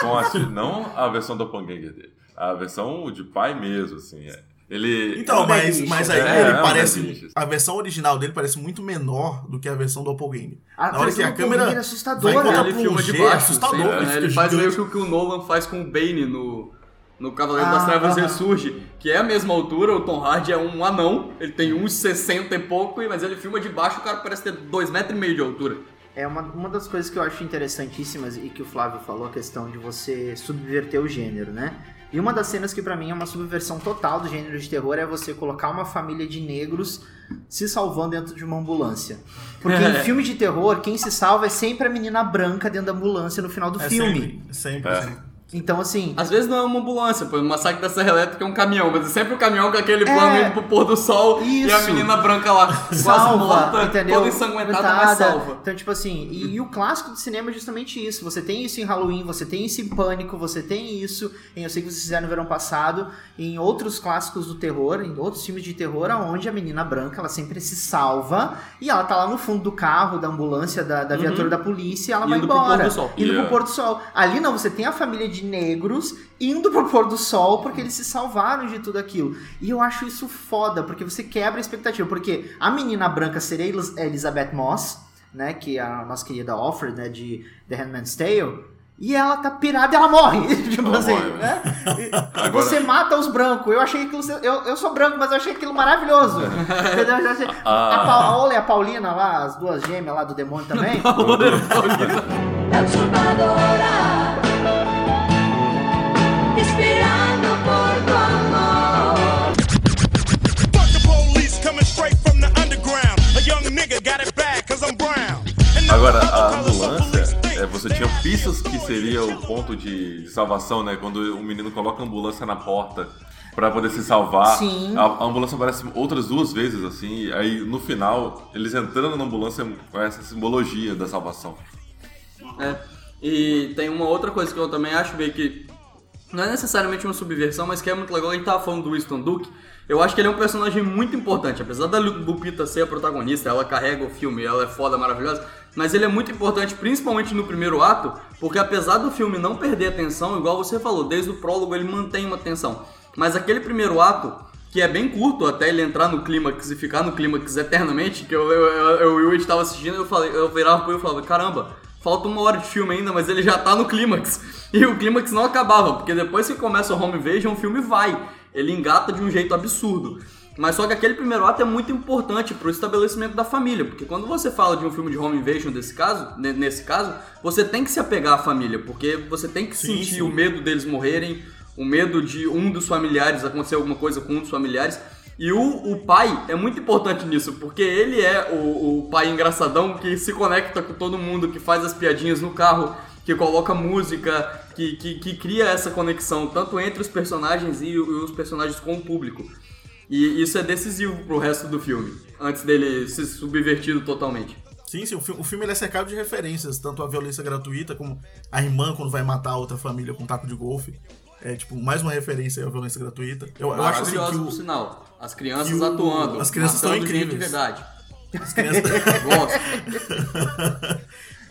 com as filhas. Não a versão do doppelganger dele. A versão de pai mesmo, assim. é. Ele. Então, É mas, mas Issues. aí É, ele é parece. A versão original dele parece muito menor do que a versão do Doppelganger. A Na hora que a câmera é assustadora. vai encontrar ele filma de baixo. é assustador. ele né? Ele faz meio que o que o Nolan faz com o Bane no, no Cavaleiro das Ah, Trevas aham. Ressurge, que é a mesma altura, o Tom Hardy é um anão, ele tem uns 60 e pouco, mas ele filma de baixo, o cara parece ter 2,5 metros e meio de altura. É uma, uma das coisas que eu acho interessantíssimas e que o Flávio falou, a questão de você subverter o gênero, né? E uma das cenas que pra mim é uma subversão total do gênero de terror é você colocar uma família de negros se salvando dentro de uma ambulância. Porque em filme de terror, quem se salva é sempre a menina branca dentro da ambulância no final do É filme. sempre, sempre, É. sempre. Então, assim, Às vezes não é uma ambulância, pô, o massacre da Serra Elétrica é um caminhão, mas é sempre o caminhão com aquele plano É. indo pro pôr do sol e a Isso. menina branca lá, quase salva, morta, entendeu? toda ensanguentada, mas salva. Então, tipo assim, e, e o clássico do cinema é justamente isso. Você tem isso em Halloween, você tem isso em Pânico, você tem isso em Eu Sei Que Vocês Fizeram no Verão Passado, em outros clássicos do terror, em outros filmes de terror, onde a menina branca, ela sempre se salva e ela tá lá no fundo do carro, da ambulância, da, da viatura da polícia e ela vai Uhum. Indo pro embora. pôr do sol. Indo Yeah. pro pôr do sol. Ali não, você tem a família de negros indo pro pôr do sol porque eles se salvaram de tudo aquilo. E eu acho isso foda, porque você quebra a expectativa. Porque a menina branca seria Elizabeth Moss, né? Que é a nossa querida Offred, né? De The Handmaid's Tale. E ela tá pirada e ela morre. tipo Ela assim, morre. né? Agora- Você mata os brancos. Eu achei aquilo. Eu, eu sou branco, mas eu achei aquilo maravilhoso. Entendeu? Ah. A, Pa- a Ola e a Paulina lá, as duas gêmeas lá do demônio também. transformadora, esperando Agora, a ambulância, é, você tinha pistas que seria o ponto de salvação, né? Quando o menino coloca a ambulância na porta pra poder se salvar. Sim. A, a ambulância aparece outras duas vezes, assim. Aí, no final, eles entrando na ambulância com essa simbologia da salvação. É. E tem uma outra coisa que eu também acho meio que. Não é necessariamente uma subversão, mas que é muito legal. A gente tava falando do Winston Duke. Eu acho que ele é um personagem muito importante. Apesar da Lu- Lupita ser a protagonista, ela carrega o filme, ela é foda, maravilhosa. Mas ele é muito importante, principalmente no primeiro ato, porque apesar do filme não perder a tensão, igual você falou, desde o prólogo ele mantém uma tensão. Mas aquele primeiro ato, que é bem curto até ele entrar no clímax e ficar no clímax eternamente, que eu, eu, eu, eu, estava assistindo, eu falei, eu virava pro e falava, caramba, falta uma hora de filme ainda, mas ele já tá no clímax. E o clímax não acabava, porque depois que começa o home invasion, o filme vai. Ele engata de um jeito absurdo. Mas só que aquele primeiro ato é muito importante pro estabelecimento da família, porque quando você fala de um filme de home invasion desse caso, ne- nesse caso, você tem que se apegar à família, porque você tem que Sim, sentir sim. o medo deles morrerem, o medo de um dos familiares acontecer alguma coisa com um dos familiares. E o, o pai é muito importante nisso, porque ele é o, o pai engraçadão que se conecta com todo mundo, que faz as piadinhas no carro, que coloca música, que, que, que cria essa conexão tanto entre os personagens o- e os personagens com o público. E isso é decisivo pro resto do filme, antes dele ser subvertido totalmente. Sim, sim, o filme, o filme ele é cercado de referências, tanto a violência gratuita como a irmã quando vai matar a outra família com um taco de golfe. É, tipo, mais uma referência à violência gratuita. Eu, eu acho assim que o, por sinal. As crianças o- atuando. as crianças estão gente de incríveis. verdade. as crianças...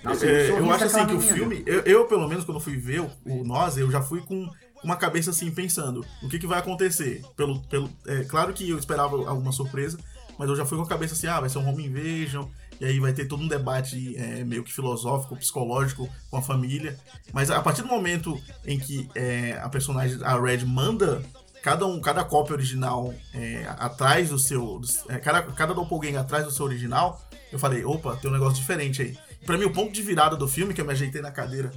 Nossa, É, eu acho assim que o filme, eu, eu, pelo menos quando fui ver o, o Nós, eu já fui com uma cabeça assim pensando o que, que vai acontecer. Pelo, pelo, é, claro que eu esperava alguma surpresa, mas eu já fui com a cabeça assim, ah, vai ser um home invasion, e aí vai ter todo um debate é, meio que filosófico, psicológico com a família. Mas a partir do momento em que é, a personagem, a Red, manda cada, um, cada cópia original é, atrás do seu. é, cada, cada doppelganger atrás do seu original, eu falei, opa, tem um negócio diferente aí. Pra mim, o ponto de virada do filme, que eu me ajeitei na cadeira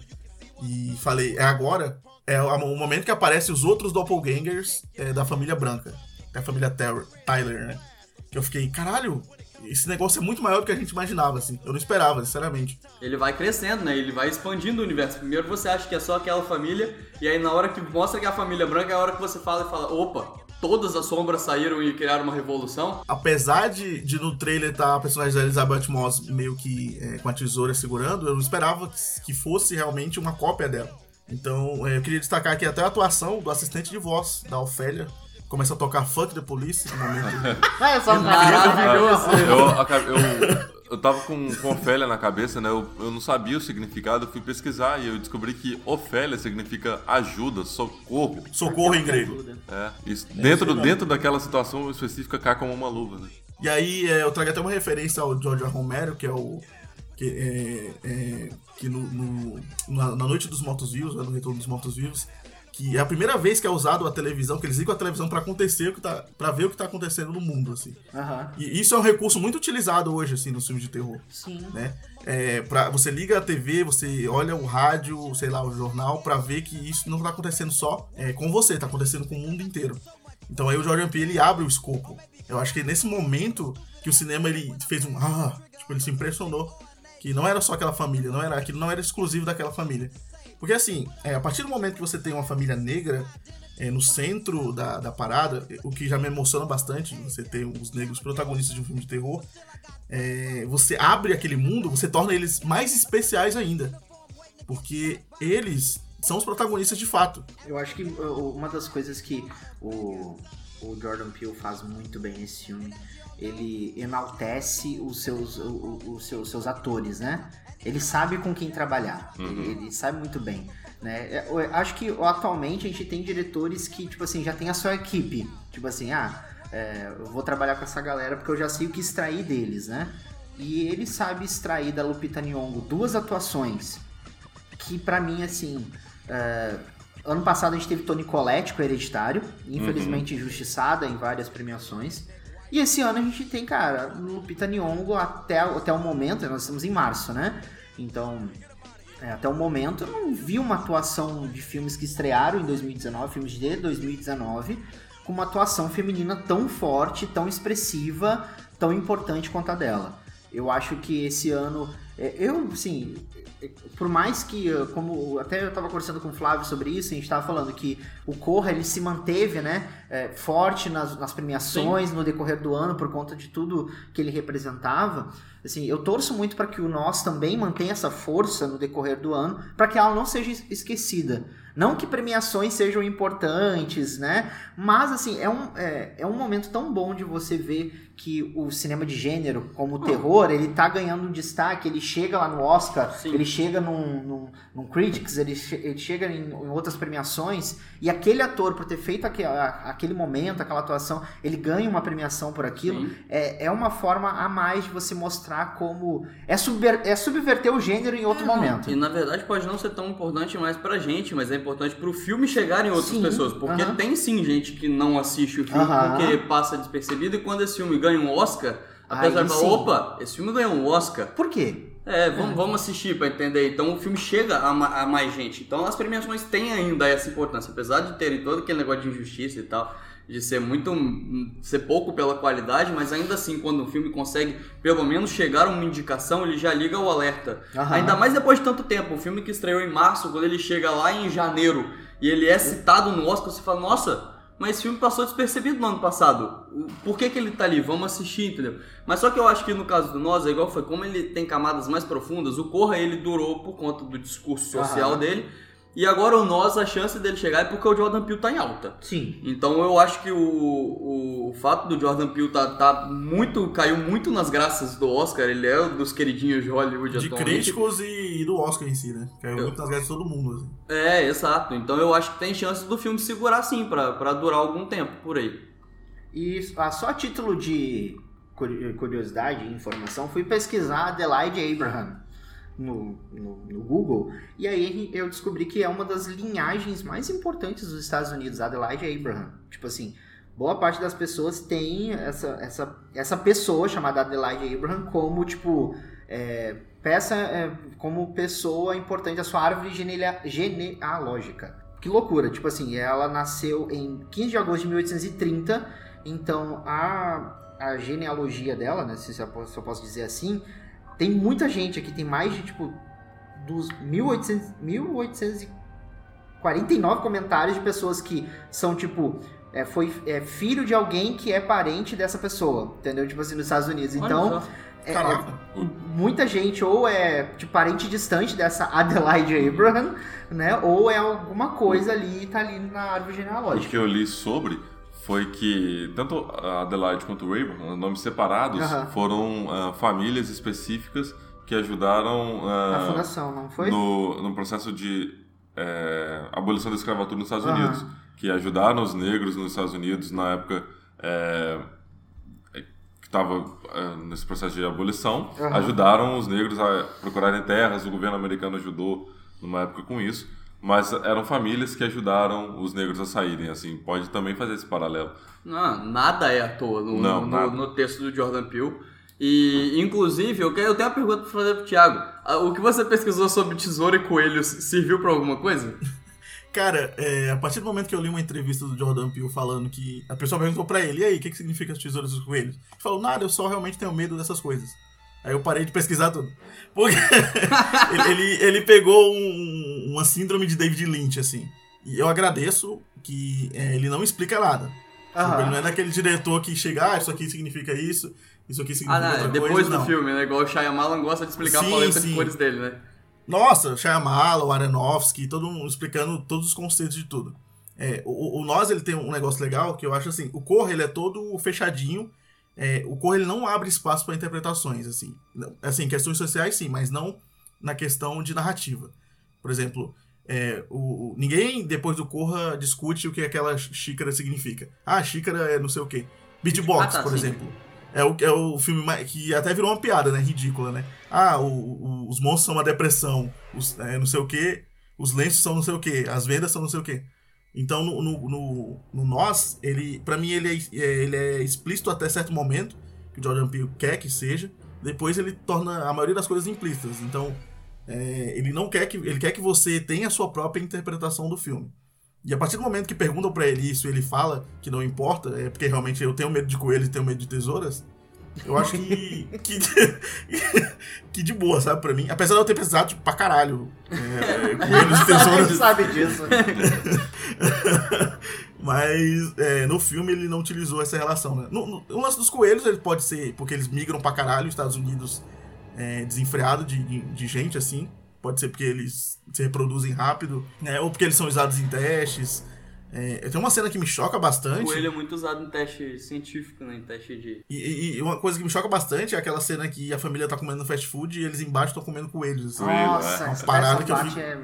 e falei, é agora, é o momento que aparecem os outros doppelgangers é, da família branca, da família Ter- Tyler, né? Que eu fiquei, caralho, esse negócio é muito maior do que a gente imaginava, assim. Eu não esperava, sinceramente. Ele vai crescendo, né? Ele vai expandindo o universo. Primeiro você acha que é só aquela família, e aí na hora que mostra que é a família branca, é a hora que você fala e fala, opa, todas as sombras saíram e criaram uma revolução. Apesar de, de no trailer estar a personagem da Elizabeth Moss meio que é, com a tesoura segurando, eu não esperava que, que fosse realmente uma cópia dela. Então, é, eu queria destacar aqui até a atuação do assistente de voz da Ofélia. Começa a tocar Fuck the Police no momento. Essa Maravilhoso. Eu, aca- eu, eu tava com, com Ofélia na cabeça, né? Eu, eu não sabia o significado, eu fui pesquisar e eu descobri que Ofélia significa ajuda, socorro. Socorro em grego. É, isso, dentro, dentro daquela situação específica cai como uma luva, né? E aí é, eu trago até uma referência ao George. Romero, que é o. Que, é, é, que no, no- na, na Noite dos Mortos Vivos, né, no Retorno dos Mortos Vivos, que é a primeira vez que é usado a televisão, que eles ligam a televisão pra acontecer o que tá. para ver o que tá acontecendo no mundo, assim. Aham. E isso é um recurso muito utilizado hoje, assim, nos filmes de terror. Sim. Né? É, pra, você liga a TV, você olha o rádio, sei lá, o jornal, pra ver que isso não tá acontecendo só é, com você, tá acontecendo com o mundo inteiro. Então aí o Jordan Peele ele abre o escopo. Eu acho que é nesse momento que o cinema ele fez um ah, tipo, ele se impressionou que não era só aquela família, não era aquilo não era exclusivo daquela família. Porque assim, é, a partir do momento que você tem uma família negra é, no centro da, da parada, o que já me emociona bastante, você ter os negros protagonistas de um filme de terror, é, você abre aquele mundo, você torna eles mais especiais ainda. Porque eles são os protagonistas de fato. Eu acho que uma das coisas que o, o Jordan Peele faz muito bem nesse filme, ele enaltece os seus, o- o- os seus, seus atores, né? Ele sabe com quem trabalhar. Ele, ele sabe muito bem. Né? É, Eu acho que atualmente a gente tem diretores que, tipo assim, já tem a sua equipe. Tipo assim, ah, é, eu vou trabalhar com essa galera porque eu já sei o que extrair deles, né? E ele sabe extrair da Lupita Nyong'o duas atuações que pra mim, assim... é, ano passado a gente teve Toni Collette com Hereditário, infelizmente injustiçada em várias premiações. E esse ano a gente tem, cara, Lupita Nyong'o até, até o momento, nós estamos em março, né? Então, é, até o momento eu não vi uma atuação de filmes que estrearam em 2019, filmes de 2019, com uma atuação feminina tão forte, tão expressiva, tão importante quanto a dela. Eu acho que esse ano, eu, assim, é, por mais que, como até eu tava conversando com o Flávio sobre isso, a gente tava falando que o Corra ele se manteve, né, é, forte nas, nas premiações no decorrer do ano por conta de tudo que ele representava. Assim, eu torço muito para que o nós também mantenha essa força no decorrer do ano, para que ela não seja es- esquecida. Não que premiações sejam importantes, né? Mas, assim, é um, é, é um momento tão bom de você ver que o cinema de gênero, como o terror, ele tá ganhando um destaque, ele chega lá no Oscar, Sim. ele chega num, num, num Critics, ele, che- ele chega em, em outras premiações, e aquele ator, por ter feito aque- a- aquele momento, aquela atuação, ele ganha uma premiação por aquilo, Sim. é, é uma forma a mais de você mostrar como. É, subver, é subverter o gênero em outro momento. E na verdade pode não ser tão importante mais pra gente, mas é importante pro filme chegar em outras Sim, pessoas. Porque aham. tem sim gente que não assiste o filme Aham. porque passa despercebido e quando esse filme ganha um Oscar, a pessoa sim. fala, opa, esse filme ganhou um Oscar. Por quê? É, vamos, vamos assistir pra entender. Então o filme chega a, ma- a mais gente. Então as premiações têm ainda essa importância, apesar de terem todo aquele negócio de injustiça e tal, de ser muito ser pouco pela qualidade, mas ainda assim quando o filme consegue pelo menos chegar a uma indicação, ele já liga o alerta. Aham. Ainda mais depois de tanto tempo, o filme que estreou em março, quando ele chega lá em janeiro e ele é citado no Oscar, você fala, nossa, mas esse filme passou despercebido no ano passado. Por que, que ele tá ali? Vamos assistir, entendeu? Mas só que eu acho que no caso do Nós, é igual foi, como ele tem camadas mais profundas, o Corra ele durou por conta do discurso social Aham. dele. E agora o Nós, a chance dele chegar é porque o Jordan Peele tá em alta. Sim. Então eu acho que o, o, o fato do Jordan Peele tá, tá muito. caiu muito nas graças do Oscar, ele é um dos queridinhos de Hollywood De atualmente. críticos e, e do Oscar em si, né? Caiu muito nas graças de todo mundo, assim. É, exato. Então eu acho que tem chance do filme segurar sim, pra, pra durar algum tempo por aí. E ah, só a título de curi- curiosidade e informação, fui pesquisar Adelaide Abraham no, no, no Google e aí eu descobri que é uma das linhagens mais importantes dos Estados Unidos, Adelaide Abraham. Tipo assim, boa parte das pessoas tem essa, essa, essa pessoa chamada Adelaide Abraham como, tipo, é, peça, é, como pessoa importante da sua árvore genealógica. Que loucura, tipo assim, ela nasceu em 15 de agosto de 1830, então a, a genealogia dela, né, se eu posso dizer assim, tem muita gente aqui, tem mais de, tipo, dos 1800, 1849 comentários de pessoas que são, tipo, é, foi é, filho de alguém que é parente dessa pessoa, entendeu? Tipo assim, nos Estados Unidos. Olha Então, é, é, muita gente ou é tipo, parente distante dessa Adelaide Abraham, né? Ou é alguma coisa ali e tá ali na árvore O genealógica. que eu li sobre foi que tanto a Adelaide quanto o Abraham, nomes separados, foram ah, famílias específicas que ajudaram ah, A fundação, não foi? no, no processo de é, abolição da escravatura nos Estados. Unidos, que ajudaram os negros nos Estados Unidos na época é, que estava nesse processo de abolição, ajudaram os negros a procurarem terras, o governo americano ajudou numa época com isso, mas eram famílias que ajudaram os negros a saírem, assim, pode também fazer esse paralelo. Não, nada é à toa no, Não, no, no texto do Jordan Peele. E, inclusive, eu, quero, eu tenho uma pergunta pra fazer pro Thiago. Ah, O que você pesquisou sobre tesouro e coelhos serviu pra alguma coisa? Cara, é, a partir do momento que eu li uma entrevista do Jordan Peele falando que a pessoa perguntou pra ele, e aí, o que, que significa as tesouras e os coelhos? Ele falou, nada, eu só realmente tenho medo dessas coisas. Aí eu parei de pesquisar tudo. Porque ele, ele, pegou um- uma síndrome de David Lynch, assim. E eu agradeço que é, ele não explica nada. Tipo. Ele não é daquele diretor que chega, ah, isso aqui significa isso, isso aqui Ah, significa não, outra depois coisa. do não. filme, né? Igual o Shyamalan gosta de explicar Sim, a paleta sim. de cores dele, né? Nossa, Shyamala, o Aronofsky, todo mundo explicando todos os conceitos de tudo. É, o, o Nós, ele tem um negócio legal que eu acho assim, o Corra, ele é todo fechadinho, é, o Corra, ele não abre espaço para interpretações, assim. Assim, questões sociais sim, mas não na questão de narrativa. Por exemplo, é, o, o- ninguém, depois do Corra, discute o que aquela xícara significa. Ah, xícara é não sei o quê. Beatbox, Ah, tá, por sim. exemplo. É o, é o filme mais- que até virou uma piada, né? Ridícula, né? Ah, o- o- os monstros são uma depressão, os, é, não sei o quê, os lenços são não sei o quê, as vendas são não sei o quê. Então, no, no, no, no Nós, ele, pra mim, ele é, é- ele é explícito até certo momento, que o Jordan Peele quer que seja. Depois ele torna a maioria das coisas implícitas. Então, é, ele não quer que ele quer que você tenha a sua própria interpretação do filme. E a partir do momento que perguntam pra ele isso, ele fala que não importa, é porque realmente eu tenho medo de coelhos e tenho medo de tesouras. Eu acho que que, que de boa, sabe, pra mim. Apesar de eu ter precisado tipo, pra caralho é, coelhos e A tesouras. gente sabe disso. Mas é, no filme ele não utilizou essa relação, né? No, no- o lance dos coelhos ele pode ser porque eles migram pra caralho, os Estados Unidos é, desenfreado de, de, de gente, assim. Pode ser porque eles se reproduzem rápido, né? Ou porque eles são usados em testes. É, tem uma cena que me choca O bastante. coelho é muito usado em teste científico, né? Em teste de. E, e- e uma coisa que me choca bastante é aquela cena que a família tá comendo fast food e eles embaixo estão comendo coelhos. assim. Coelho, Nossa, é. essa, Parada essa que eu parte fico- é,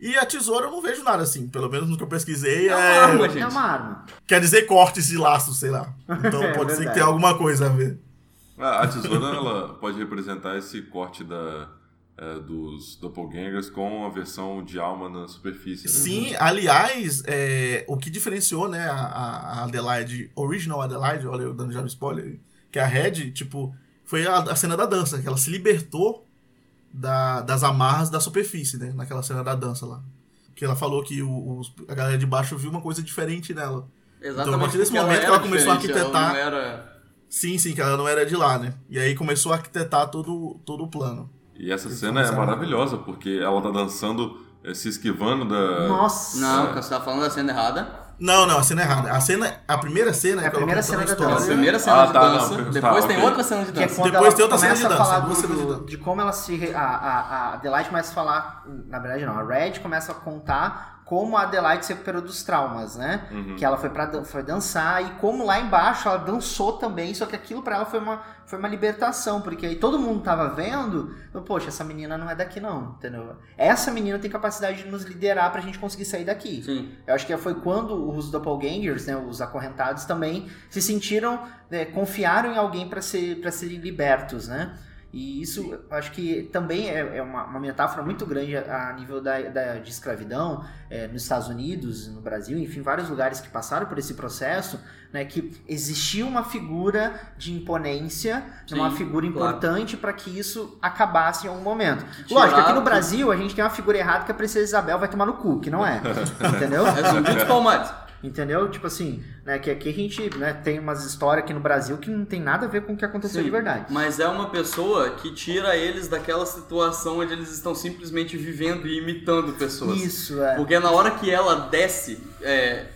E a tesoura eu não vejo nada assim. Pelo menos no que eu pesquisei. É uma é- arma, gente. é uma arma. Quer dizer cortes de laços, sei lá. Então É pode ser que tenha alguma coisa a ver. A, a tesoura ela pode representar esse corte da, é, dos doppelgangers com a versão de alma na superfície. né? Sim, aliás, é, o que diferenciou, né, a, a Adelaide, Original Adelaide, olha eu dando já um spoiler, que é a Red, tipo, foi a, a cena da dança, que ela se libertou da- das amarras da superfície, né, naquela cena da dança lá. Que ela falou que o- os- a galera de baixo viu uma coisa diferente nela. Exatamente. Então, a partir desse momento que era ela começou a diferente, ela arquitetar- não era... Sim, sim, que ela não era de lá, né. E aí começou a arquitetar todo, todo o plano. E essa Eles cena é maravilhosa, porque ela tá dançando, eh, se esquivando da. Nossa. Não, você tá falando da cena errada. Não, não, a cena é errada. A cena, a primeira cena É a que ela primeira cena da história. A dança. primeira cena Ah, de tá, não, dança, tá, depois tem ok. outra cena de é dança. quando Depois tem outra cena começa de a dança, falar do- do- dança. de como ela se. re- A, a, a Adelaide começa a falar. Na verdade, não. A Red começa a contar como a Adelaide se recuperou dos traumas, né? Uhum. Que ela foi para foi dançar e como lá embaixo ela dançou também, só que aquilo pra ela foi uma, foi uma libertação, porque aí todo mundo tava vendo, poxa, essa menina não é daqui não, entendeu? Essa menina tem capacidade de nos liderar pra gente conseguir sair daqui. Sim. Eu acho que foi quando os doppelgangers, né, os acorrentados também se sentiram, né, confiaram em alguém para ser, para serem libertos, né? E isso, eu acho que também é, é uma, uma metáfora muito grande a, a nível da, da- de escravidão é, nos Estados Unidos, no Brasil, enfim, vários lugares que passaram por esse processo, né, que existia uma figura de imponência, Sim, uma figura claro. importante para que isso acabasse em algum momento. Lógico, aqui no Brasil a gente tem uma figura errada que a Princesa Isabel vai tomar no cu, que não é. Entendeu? É palmares. Entendeu? Tipo assim, né, que aqui a gente né, tem umas histórias aqui no Brasil que não tem nada a ver com o que aconteceu Sim, de verdade. Mas é uma pessoa que tira eles daquela situação onde eles estão simplesmente vivendo e imitando pessoas. Isso, é. Porque na hora que ela desce, é,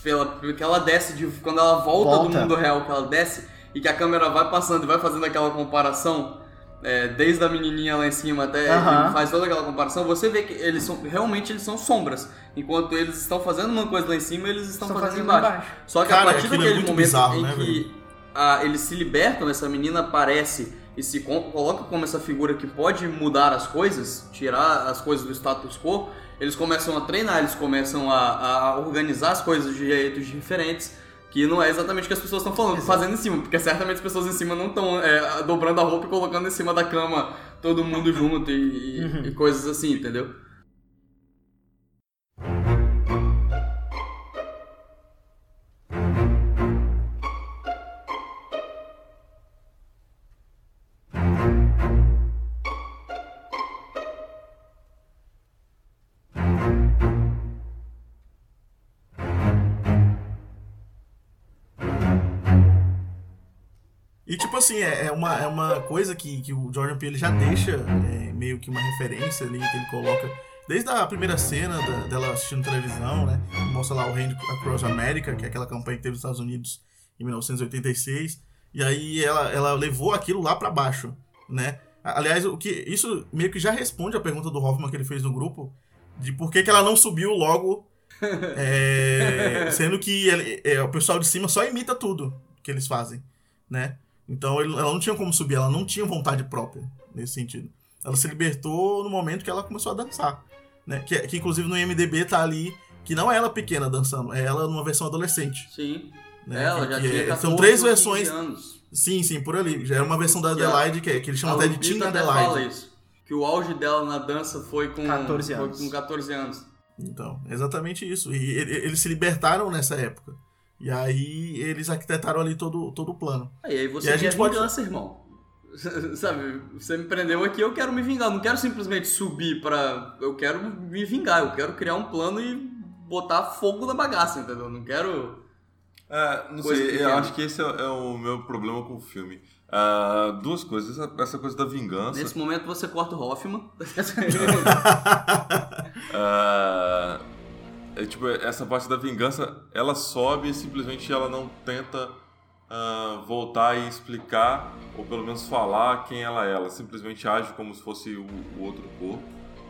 pela, que ela desce de, quando ela volta, Volta. do mundo real, que ela desce e que a câmera vai passando e vai fazendo aquela comparação, é, desde a menininha lá em cima até faz toda aquela comparação, você vê que eles são realmente eles são sombras, enquanto eles estão fazendo uma coisa lá em cima, eles estão, Estão fazendo, fazendo embaixo. embaixo. Só que Cara, a partir é daquele muito momento bizarro, em né, que ah, eles se libertam, essa menina aparece e se co- coloca como essa figura que pode mudar as coisas, tirar as coisas do status quo, eles começam a treinar, eles começam a, a organizar as coisas de jeitos diferentes, que não é exatamente o que as pessoas estão falando, fazendo em cima, porque certamente as pessoas em cima não estão é, dobrando a roupa e colocando em cima da cama todo mundo junto e, e- e coisas assim, entendeu? E tipo assim, é, é uma, é uma coisa que, que o Jordan Peele já deixa é, meio que uma referência ali, que ele coloca desde a primeira cena da- dela assistindo televisão, né? Mostra lá o Hand Across America, que é aquela campanha que teve nos Estados Unidos em 1986. E aí ela, ela levou aquilo lá pra baixo, né? Aliás, o que isso meio que já responde a pergunta do Hoffman que ele fez no grupo de por que, que ela não subiu logo, é, sendo que ele- é, o pessoal de cima só imita tudo que eles fazem, né? Então ela não tinha como subir, ela não tinha vontade própria nesse sentido. Ela se libertou no momento que ela começou a dançar. né? Que, que inclusive no IMDB tá ali, que não é ela pequena dançando, é ela numa versão adolescente. Sim. Né? Ela Que- já que tinha é- 14 São três ou 15 versões. anos. Sim, sim, por ali. Já é uma versão da Adelaide, que, é- que eles chamam A até de Teen até fala Adelaide. isso. Que o auge dela na dança foi com 14 foi anos. com 14 anos. Então, exatamente isso. E e- eles se libertaram nessa época. E aí eles arquitetaram ali todo, todo o plano. Aí, aí você E a gente pode- vingança, irmão. Sabe, você me prendeu aqui, eu quero me vingar. Não quero simplesmente subir pra. Eu quero me vingar, eu quero criar um plano e botar fogo na bagaça, entendeu? Não quero. É, não Coisa sei, eu pequena. acho que esse é, é o meu problema com o filme. Ah, duas coisas, essa, essa coisa da vingança. Nesse momento você corta o Hoffman. Ah, é, tipo, essa parte da vingança, ela sobe e simplesmente ela não tenta ah, voltar e explicar, ou pelo menos falar quem ela é. Ela simplesmente age como se fosse o, o outro corpo,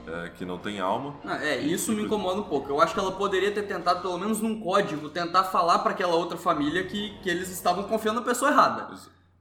é, que não tem alma. Não, é, isso me incomoda um pouco. Eu acho que ela poderia ter tentado, pelo menos num código, tentar falar pra aquela outra família que, que eles estavam confiando na pessoa errada.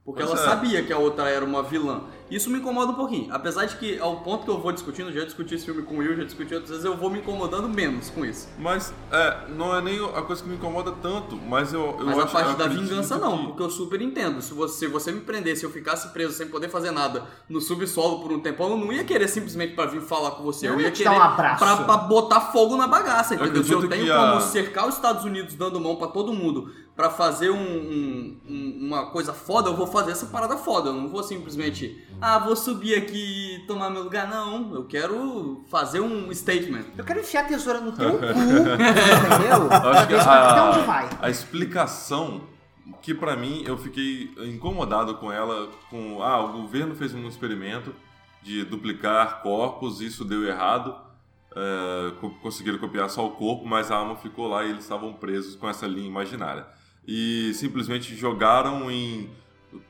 Porque Pois ela é. sabia que a outra era uma vilã. Isso me incomoda um pouquinho. Apesar de que, ao ponto que eu vou discutindo, já discuti esse filme com o Will, já discuti outras vezes, eu vou me incomodando menos com isso. Mas é, não é nem a coisa que me incomoda tanto, mas eu, eu Mas a acho parte eu da acredito vingança não, que- porque eu super entendo. Se você, se você me prendesse eu ficasse preso sem poder fazer nada no subsolo por um tempão, eu não ia querer simplesmente pra vir falar com você. Eu Eu, ia ia te querer dar um abraço. Pra, pra botar fogo na bagaça, entendeu? Se eu acredito tenho que como a- cercar os Estados Unidos dando mão pra todo mundo pra fazer um- um- um- uma coisa foda, eu vou fazer essa parada foda. Eu não vou simplesmente, ah, vou subir aqui e tomar meu lugar. Não, eu quero fazer um statement. Eu quero enfiar a tesoura no teu cu, entendeu? Eu acho que até onde a, vai. a explicação que pra mim eu fiquei incomodado com ela, com ah, o governo fez um experimento de duplicar corpos, isso deu errado, co- conseguiram copiar só o corpo, mas a alma ficou lá e eles estavam presos com essa linha imaginária. E simplesmente jogaram em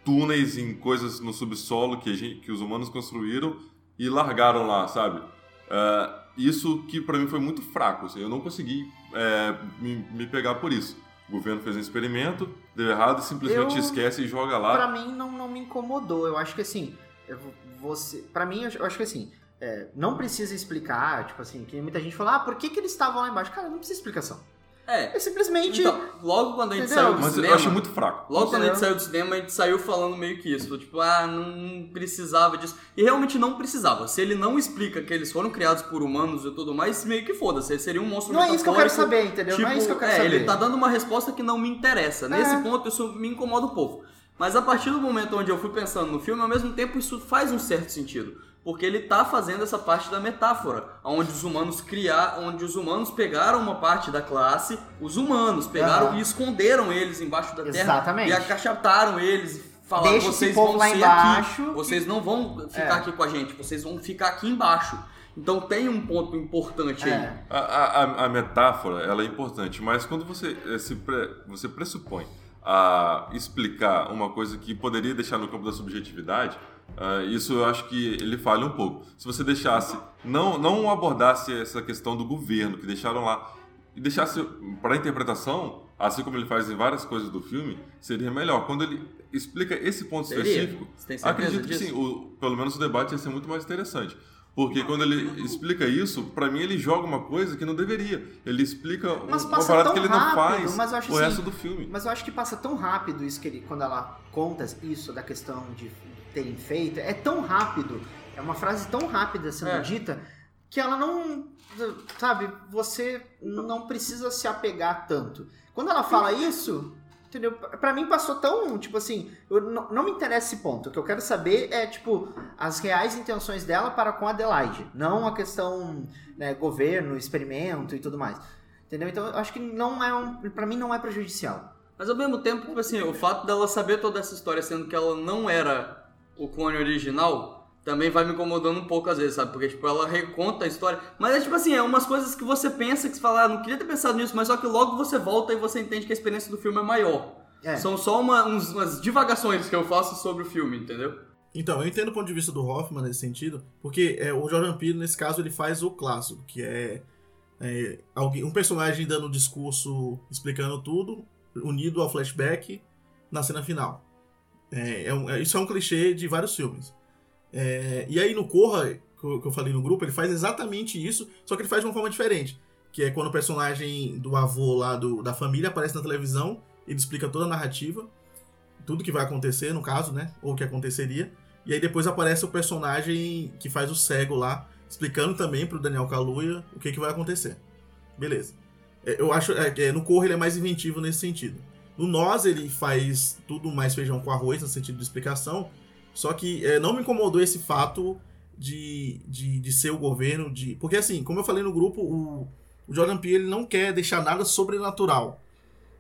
túneis, em coisas no subsolo que, gente- que os humanos construíram e largaram lá, sabe? É, isso que pra mim foi muito fraco, assim, eu não consegui é, me, me pegar por isso. O governo fez um experimento, deu errado, simplesmente Eu- esquece e joga lá. Pra mim não, não me incomodou. Eu acho que assim, eu vou- você, para mim eu acho que assim, é, não precisa explicar, tipo assim, que muita gente fala, ah, por que, que eles estavam lá embaixo? Cara, não precisa explicação. É, É simplesmente então, logo quando a gente Entendeu? saiu do Mas cinema... eu achei muito fraco. Logo quando a gente saiu do cinema, a gente saiu falando meio que isso. Tipo, ah, não precisava disso. E realmente não precisava. Se ele não explica que eles foram criados por humanos e tudo mais, meio que foda-se. Ele seria um monstro Não é isso que eu quero saber, entendeu? Tipo, não é isso que eu quero é, saber. ele tá dando uma resposta que não me interessa. Nesse É. ponto, isso me incomoda um pouco. Mas a partir do momento onde eu fui pensando no filme, ao mesmo tempo isso faz um certo sentido. Porque ele tá fazendo essa parte da metáfora, onde os humanos criar, onde os humanos pegaram uma parte da classe, os humanos pegaram Aham. e esconderam eles embaixo da terra Exatamente. e acachataram eles e falaram Deixa vocês vão lá ser embaixo aqui, vocês não vão ficar É. aqui com a gente, vocês vão ficar aqui embaixo. Então tem um ponto importante aí. É. A, a- a- a metáfora ela é importante, mas quando você, eh, se pre- você pressupõe a explicar uma coisa que poderia deixar no campo da subjetividade, ah, isso eu acho que ele falha um pouco. Se você deixasse, não, não abordasse essa questão do governo, que deixaram lá, e deixasse para a interpretação, assim como ele faz em várias coisas do filme, seria melhor. Quando ele explica esse ponto Seria? específico, acredito que disso? sim, o- pelo menos o debate ia ser muito mais interessante. Porque quando ele explica isso, pra mim ele joga uma coisa que não deveria. Ele explica um- Mas uma parada tão que ele não rápido, faz mas eu acho o assim, resto do filme. Mas eu acho que passa tão rápido isso que ele, quando ela conta isso da questão de terem feito, é tão rápido, é uma frase tão rápida sendo É. dita, que ela não, sabe, você não precisa se apegar tanto. Quando ela fala isso, entendeu? Pra mim passou tão, tipo assim, eu não, não me interessa esse ponto. O que eu quero saber é, tipo, as reais intenções dela para com a Adelaide, não a questão, né, governo, experimento e tudo mais. Entendeu? Então eu acho que não é um, para mim não é prejudicial. Mas ao mesmo tempo, tipo assim, o fato dela saber toda essa história, sendo que ela não era o clone original, também vai me incomodando um pouco às vezes, sabe? Porque, tipo, ela reconta a história. Mas é tipo assim, é umas coisas que você pensa, que você fala, ah, não queria ter pensado nisso, mas só que logo você volta e você entende que a experiência do filme é maior. É. São só uma, uns- umas divagações que eu faço sobre o filme, entendeu? Então, eu entendo o ponto de vista do Hoffman nesse sentido, porque é, o Jordan Peele, nesse caso, ele faz o clássico, que é, é, alguém, um personagem dando um discurso explicando tudo, unido ao flashback na cena final. É, é um- é- isso é um clichê de vários filmes. É, e aí no Corra, que eu, que eu falei no grupo, ele faz exatamente isso, só que ele faz de uma forma diferente. Que é quando o personagem do avô lá do, da família aparece na televisão, ele explica toda a narrativa, tudo que vai acontecer, no caso, né? Ou o que aconteceria. E aí depois aparece o personagem que faz o cego lá, explicando também pro Daniel Kaluuya o que, que vai acontecer. Beleza. É, Eu acho é, que no Corra ele é mais inventivo nesse sentido. No Nós ele faz tudo mais feijão com arroz no sentido de explicação, só que é, não me incomodou esse fato de, de, de ser o governo, de porque assim, como eu falei no grupo, o, o Jordan Peele ele não quer deixar nada sobrenatural.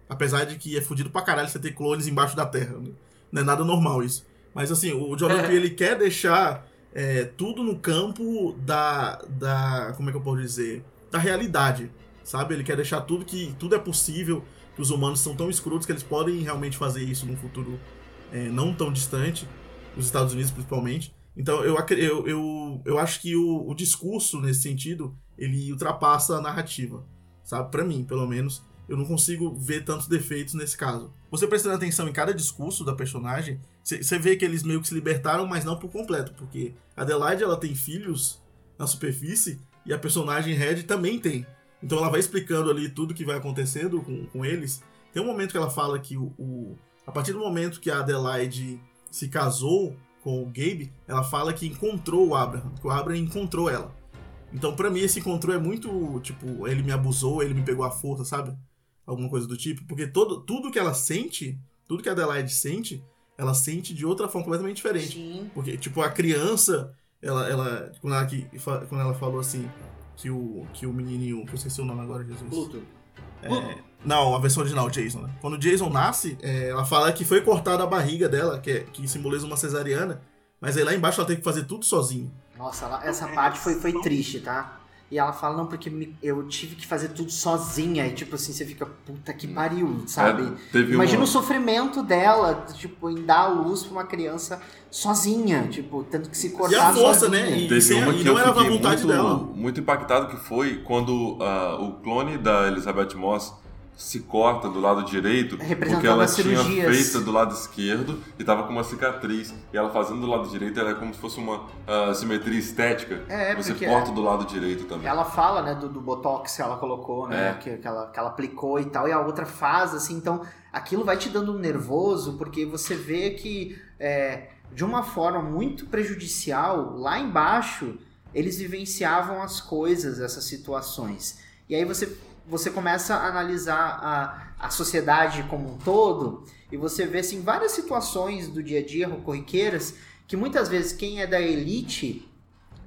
Apesar de que é fudido pra caralho você ter clones embaixo da terra. né? Não é nada normal isso. Mas assim, o Jordan É. Peele ele quer deixar é, tudo no campo da, da. Como é que eu posso dizer? Da realidade. Sabe? Ele quer deixar tudo que tudo é possível, que os humanos são tão escrotos que eles podem realmente fazer isso num futuro é, não tão distante, nos Estados Unidos principalmente. Então eu, eu, eu, eu acho que o, o discurso, nesse sentido, ele ultrapassa a narrativa. Sabe? Pra mim, pelo menos. Eu não consigo ver tantos defeitos nesse caso. Você prestando atenção em cada discurso da personagem, você vê que eles meio que se libertaram, mas não por completo, porque Adelaide ela tem filhos na superfície e a personagem Red também tem. Então ela vai explicando ali tudo que vai acontecendo com, com eles. Tem um momento que ela fala que o, o- a partir do momento que a Adelaide se casou com o Gabe, ela fala que encontrou o Abraham, que o Abraham encontrou ela. Então pra mim esse encontrou é muito, tipo, ele me abusou, ele me pegou à força, sabe? Alguma coisa do tipo, porque todo, tudo que ela sente, tudo que a Adelaide sente, ela sente de outra forma completamente diferente. Sim. Porque, tipo, a criança, ela, ela, quando, ela quando ela falou assim, que o, que o menininho, que eu esqueci o nome agora, Jesus. Pluto. É, não, a versão original, Jason, né? Quando o Jason nasce, é, ela fala que foi cortada a barriga dela, que, é, que simboliza uma cesariana, mas aí lá embaixo ela tem que fazer tudo sozinha. Nossa, ela- essa parte foi, foi triste, tá? E ela fala, não, porque me- eu tive que fazer tudo sozinha. E tipo assim, você fica, puta que pariu, sabe? É, Imagina uma- o sofrimento dela, tipo, em dar a luz pra uma criança sozinha, tipo, tendo que se cortar a força, sozinha. né? E- Teve uma e que não eu era fiquei vontade muito, dela. muito impactado que foi quando ah, o clone da Elizabeth Moss se corta do lado direito porque ela tinha feito do lado esquerdo e tava com uma cicatriz e ela fazendo do lado direito era como se fosse uma ah, simetria estética É, você porque- corta do lado direito também Ela fala, né, do, do botox que ela colocou, né, É. que, que, ela, que ela aplicou e tal, e a outra faz, assim, então aquilo vai te dando um nervoso, porque você vê que, é, de uma forma muito prejudicial, lá embaixo, eles vivenciavam as coisas, essas situações. E aí você, você começa a analisar a, a sociedade como um todo, e você vê, assim, várias situações do dia a dia, corriqueiras, que muitas vezes quem é da elite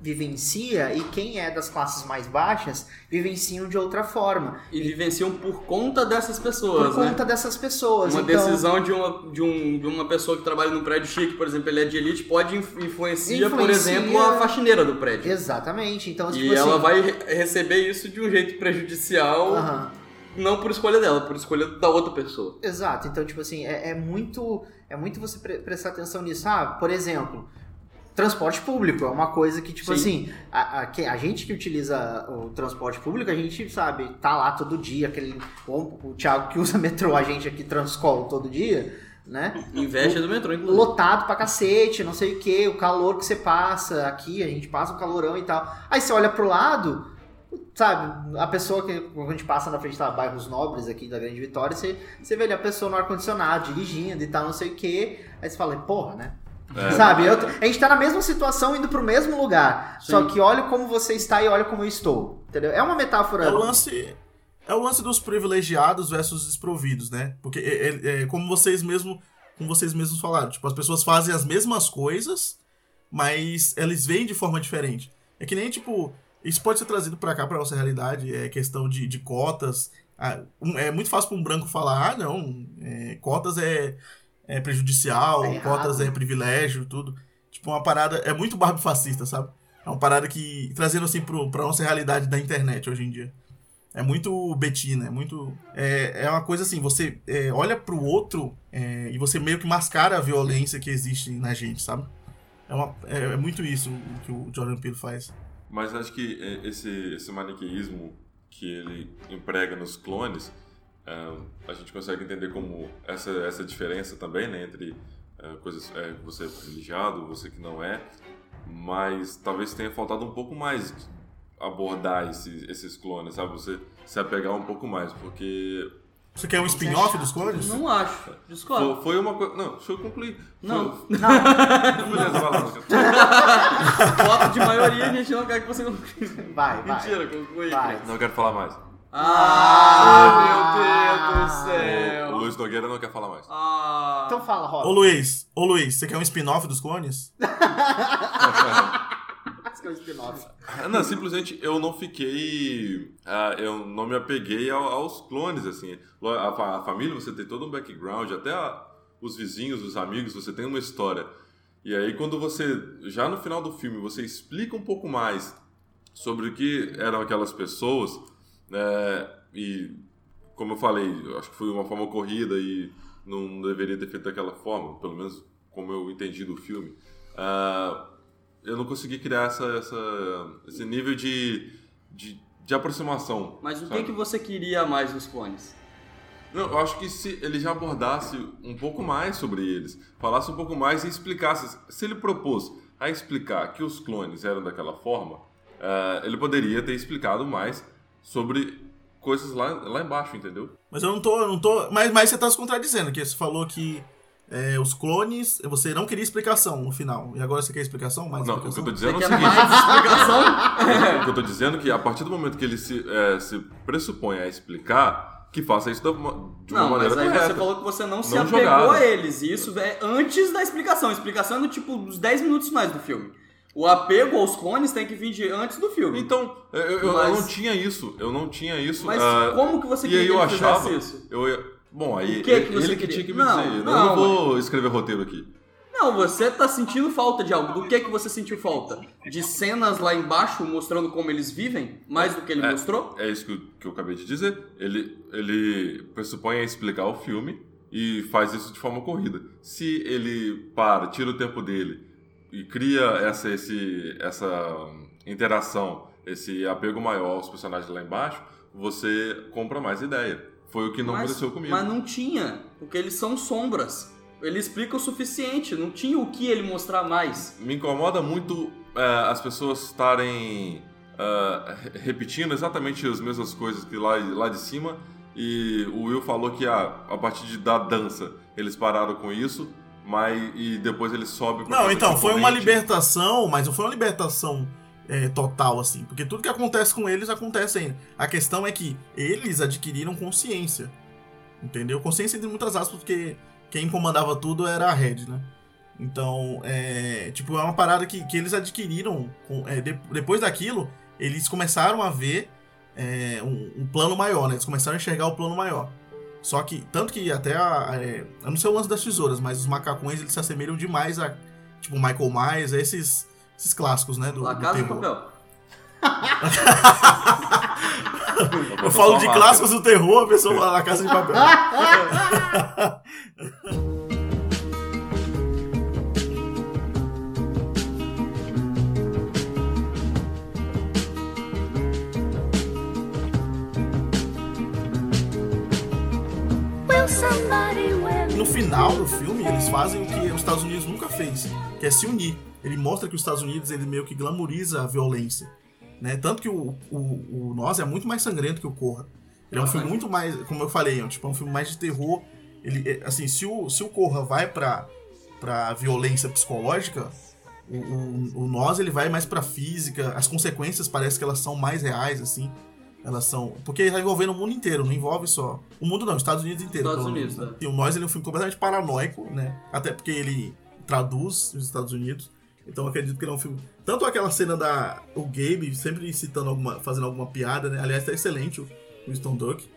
vivencia e quem é das classes mais baixas vivenciam de outra forma. E vivenciam por conta dessas Por pessoas, né? conta dessas pessoas. Uma então, decisão de uma, de, um, de uma pessoa que trabalha num prédio chique, por exemplo, ele é de elite, pode inf- influencia, por exemplo, a faxineira do prédio. Exatamente. Então, tipo E ela assim, vai re- receber isso de um jeito prejudicial, aham. não por escolha dela, por escolha da outra pessoa. Exato, então, tipo assim, é, é muito é muito você pre- prestar atenção nisso. Ah, por exemplo, transporte público é uma coisa que, tipo Sim. assim, a, a, que- a gente que utiliza o transporte público, a gente sabe, tá lá todo dia, aquele. O, o Thiago que usa metrô, a gente aqui transcolo todo dia, né? Inveja do metrô, inclusive. lotado pra cacete, não sei o que, o calor que você passa aqui, a gente passa um calorão e tal. Aí você olha pro lado, sabe, a pessoa que quando a gente passa na frente da bairros nobres aqui da Grande Vitória, você, você vê ali a pessoa no ar-condicionado, dirigindo e tal, não sei o que. Aí você fala, porra, né? É. Sabe, eu- a gente tá na mesma situação indo pro mesmo lugar. Só Sim. que olha como você está e olha como eu estou. Entendeu? É uma metáfora. É o lance. É o lance dos privilegiados versus desprovidos, né? Porque é, é- é como vocês mesmo, como vocês mesmos falaram, tipo, as pessoas fazem as mesmas coisas, mas eles veem de forma diferente. É que nem, tipo, isso pode ser trazido pra cá, pra nossa realidade, é questão de, de cotas. Ah, um- é muito fácil pra um branco falar, ah, não, é, cotas é, é prejudicial, É errado. cotas é privilégio, tudo. Tipo, uma parada, é muito barba fascista, sabe? É uma parada que, trazendo assim pro, pra nossa realidade da internet hoje em dia. É muito Betina, é muito. É, é uma coisa assim, você é, olha pro outro é, e você meio que mascara a violência que existe na gente, sabe? É, uma, é, é muito isso que o Jordan Peele faz. Mas acho que é, esse, esse maniqueísmo que ele emprega nos clones, a gente consegue entender como essa, essa diferença também, né, entre é, coisas, é, você é privilegiado, você que não é, Mas talvez tenha faltado um pouco mais abordar esses, esses clones, sabe? Você se apegar um pouco mais, porque Você quer um spin-off dos clones? Não acho. Discordo. foi, foi uma coisa. Não, deixa eu concluir. Não. Foi... Lucas. Voto de maioria a gente não quer que você conclua. Vai, vai. Mentira, conclui. Vai. Não quero falar mais. Ah, quer falar mais. Ah. Então fala, Ô Rob. Luiz, ô Luiz, você quer um spin-off dos clones? É o spin-off. Ah, Não, simplesmente eu não fiquei. ah, eu não me apeguei ao- aos clones, assim. A, a família, você tem todo um background, até a- os vizinhos, os amigos, você tem uma história. E aí, quando você, já no final do filme, você explica um pouco mais sobre o que eram aquelas pessoas, né, e como eu falei, acho que foi uma forma corrida e não deveria ter feito daquela forma, pelo menos como eu entendi do filme. Ah, eu não consegui criar essa, essa- esse nível de, de, de aproximação. Mas o que, sabe? que você queria mais dos clones? Não, eu acho que se ele já abordasse um pouco mais sobre eles, falasse um pouco mais e explicasse. Se ele propôs a explicar que os clones eram daquela forma, eh, ele poderia ter explicado mais sobre coisas lá, lá embaixo, entendeu? Mas eu não tô, eu não tô. Mas, mas você tá se contradizendo, que você falou que é, os clones, você não queria explicação no final. E agora você quer explicação? Mais Não, o que eu explicação? tô dizendo é o Quer seguinte. mais explicação? O que eu tô dizendo é que a partir do momento que ele se, eh, se pressupõe a explicar, que faça isso da uma- de uma Não, mas maneira aí correta. você falou que você não se Não apegou jogado. a eles. E isso é antes da explicação. A explicação é no tipo dos 10 minutos finais do filme. O apego aos clones tem que vir de antes do filme. Então, eu, eu- eu Mas- não tinha isso. Eu não tinha isso. Mas ah, como que você queria que eu achava, isso? Eu ia, bom, aí O que ele, que você ele que queria? tinha que me Não, dizer. Eu não, não vou escrever roteiro aqui. Não, você tá sentindo falta de algo. Do que que você sentiu falta? De cenas lá embaixo mostrando como eles vivem? Mais do que ele É, mostrou? É isso que eu, que eu acabei de dizer. Ele, ele pressupõe a explicar o filme e faz isso de forma corrida. Se ele para, tira o tempo dele e cria essa, esse, essa interação, esse apego maior aos personagens lá embaixo, você compra mais ideia. Foi o que não mas, aconteceu comigo. Mas não tinha, porque eles são sombras. Ele explica o suficiente, não tinha o que ele mostrar mais. Me incomoda muito é, as pessoas estarem é, re- repetindo exatamente as mesmas coisas que lá, lá de cima. E o Will falou que ah, a partir de, da dança eles pararam com isso, mas e depois eles sobem pra Não, então, foi uma libertação, mas não foi uma libertação é, total, assim. Porque tudo que acontece com eles acontece ainda. A questão é que eles adquiriram consciência. Entendeu? Consciência entre muitas aspas, porque quem comandava tudo era a Red, né? Então, é. Tipo, é uma parada que, que eles adquiriram. é, de- depois daquilo, eles começaram a ver é, um, um plano maior, né? Eles começaram a enxergar o plano maior. Só que, tanto que até a. é, eu não sei o lance das tesouras, mas os macacões eles se assemelham demais a. Tipo, Michael Myers, a esses, esses clássicos, né? Do, La do Casa de terror. Papel. Eu falo de clássicos do terror, a pessoa fala La Casa de Papel. No final do filme, eles fazem o que os Estados Unidos nunca fez, que é se unir. Ele mostra que os Estados Unidos ele meio que glamoriza a violência. Né? Tanto que o, o, o Nós é muito mais sangrento que o Corra. Ele é um filme muito mais, como eu falei, é um, tipo, é um filme mais de terror. Ele, é, assim, se o, se o Corra vai pra, pra violência psicológica, o, o, o Nós ele vai mais pra física. As consequências parece que elas são mais reais, assim. Elas são. Porque tá envolvendo o mundo inteiro, não envolve só. O mundo não, os Estados Unidos inteiro. Estados Unidos, menos, né? é. E o Nós ele é um filme completamente paranoico, né? Até porque ele traduz os Estados Unidos. Então eu acredito que ele é um filme. Tanto aquela cena da. O Gabe sempre citando alguma. fazendo alguma piada, né? Aliás, tá excelente o Winston Duck.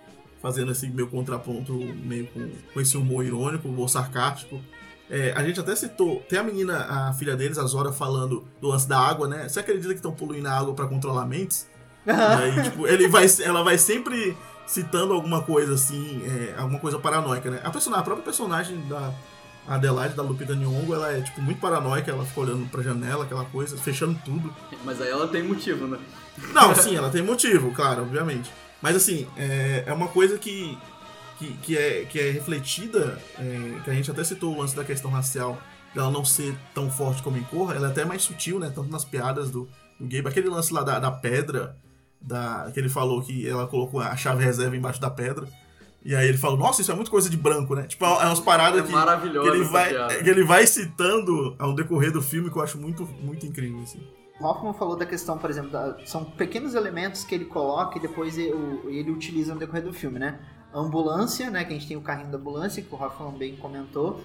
Fazendo esse meio contraponto, meio com, com esse humor irônico, humor sarcástico. É, a gente até citou. Tem a menina, a filha deles, a Zora, falando do lance da água, né? Você acredita que estão poluindo a água pra controlar mentes? E aí, tipo, ele vai, ela vai sempre citando alguma coisa assim, é, alguma coisa paranoica, né? A, personagem, a própria personagem da Adelaide, da Lupita Nyong'o, ela é, tipo, muito paranoica, ela fica olhando pra janela, aquela coisa, fechando tudo. Mas aí ela tem motivo, né? Não, sim, ela tem motivo, claro, obviamente. Mas assim, é, é uma coisa que, que, que, é, que é refletida, é, que a gente até citou antes da questão racial, dela não ser tão forte como em Corra, ela é até mais sutil, né? Tanto nas piadas do, do Gabe. Aquele lance lá da, da pedra, da, que ele falou que ela colocou a chave reserva embaixo da pedra. E aí ele falou, nossa, isso é muito coisa de branco, né? Tipo, é umas paradas É que, que, ele vai, que ele vai citando ao decorrer do filme que eu acho muito, muito incrível, assim. O Hoffman falou da questão, por exemplo, da- são pequenos elementos que ele coloca e depois ele, ele utiliza no decorrer do filme, né? A ambulância, né? Que a gente tem o carrinho da ambulância, que o Hoffman bem comentou.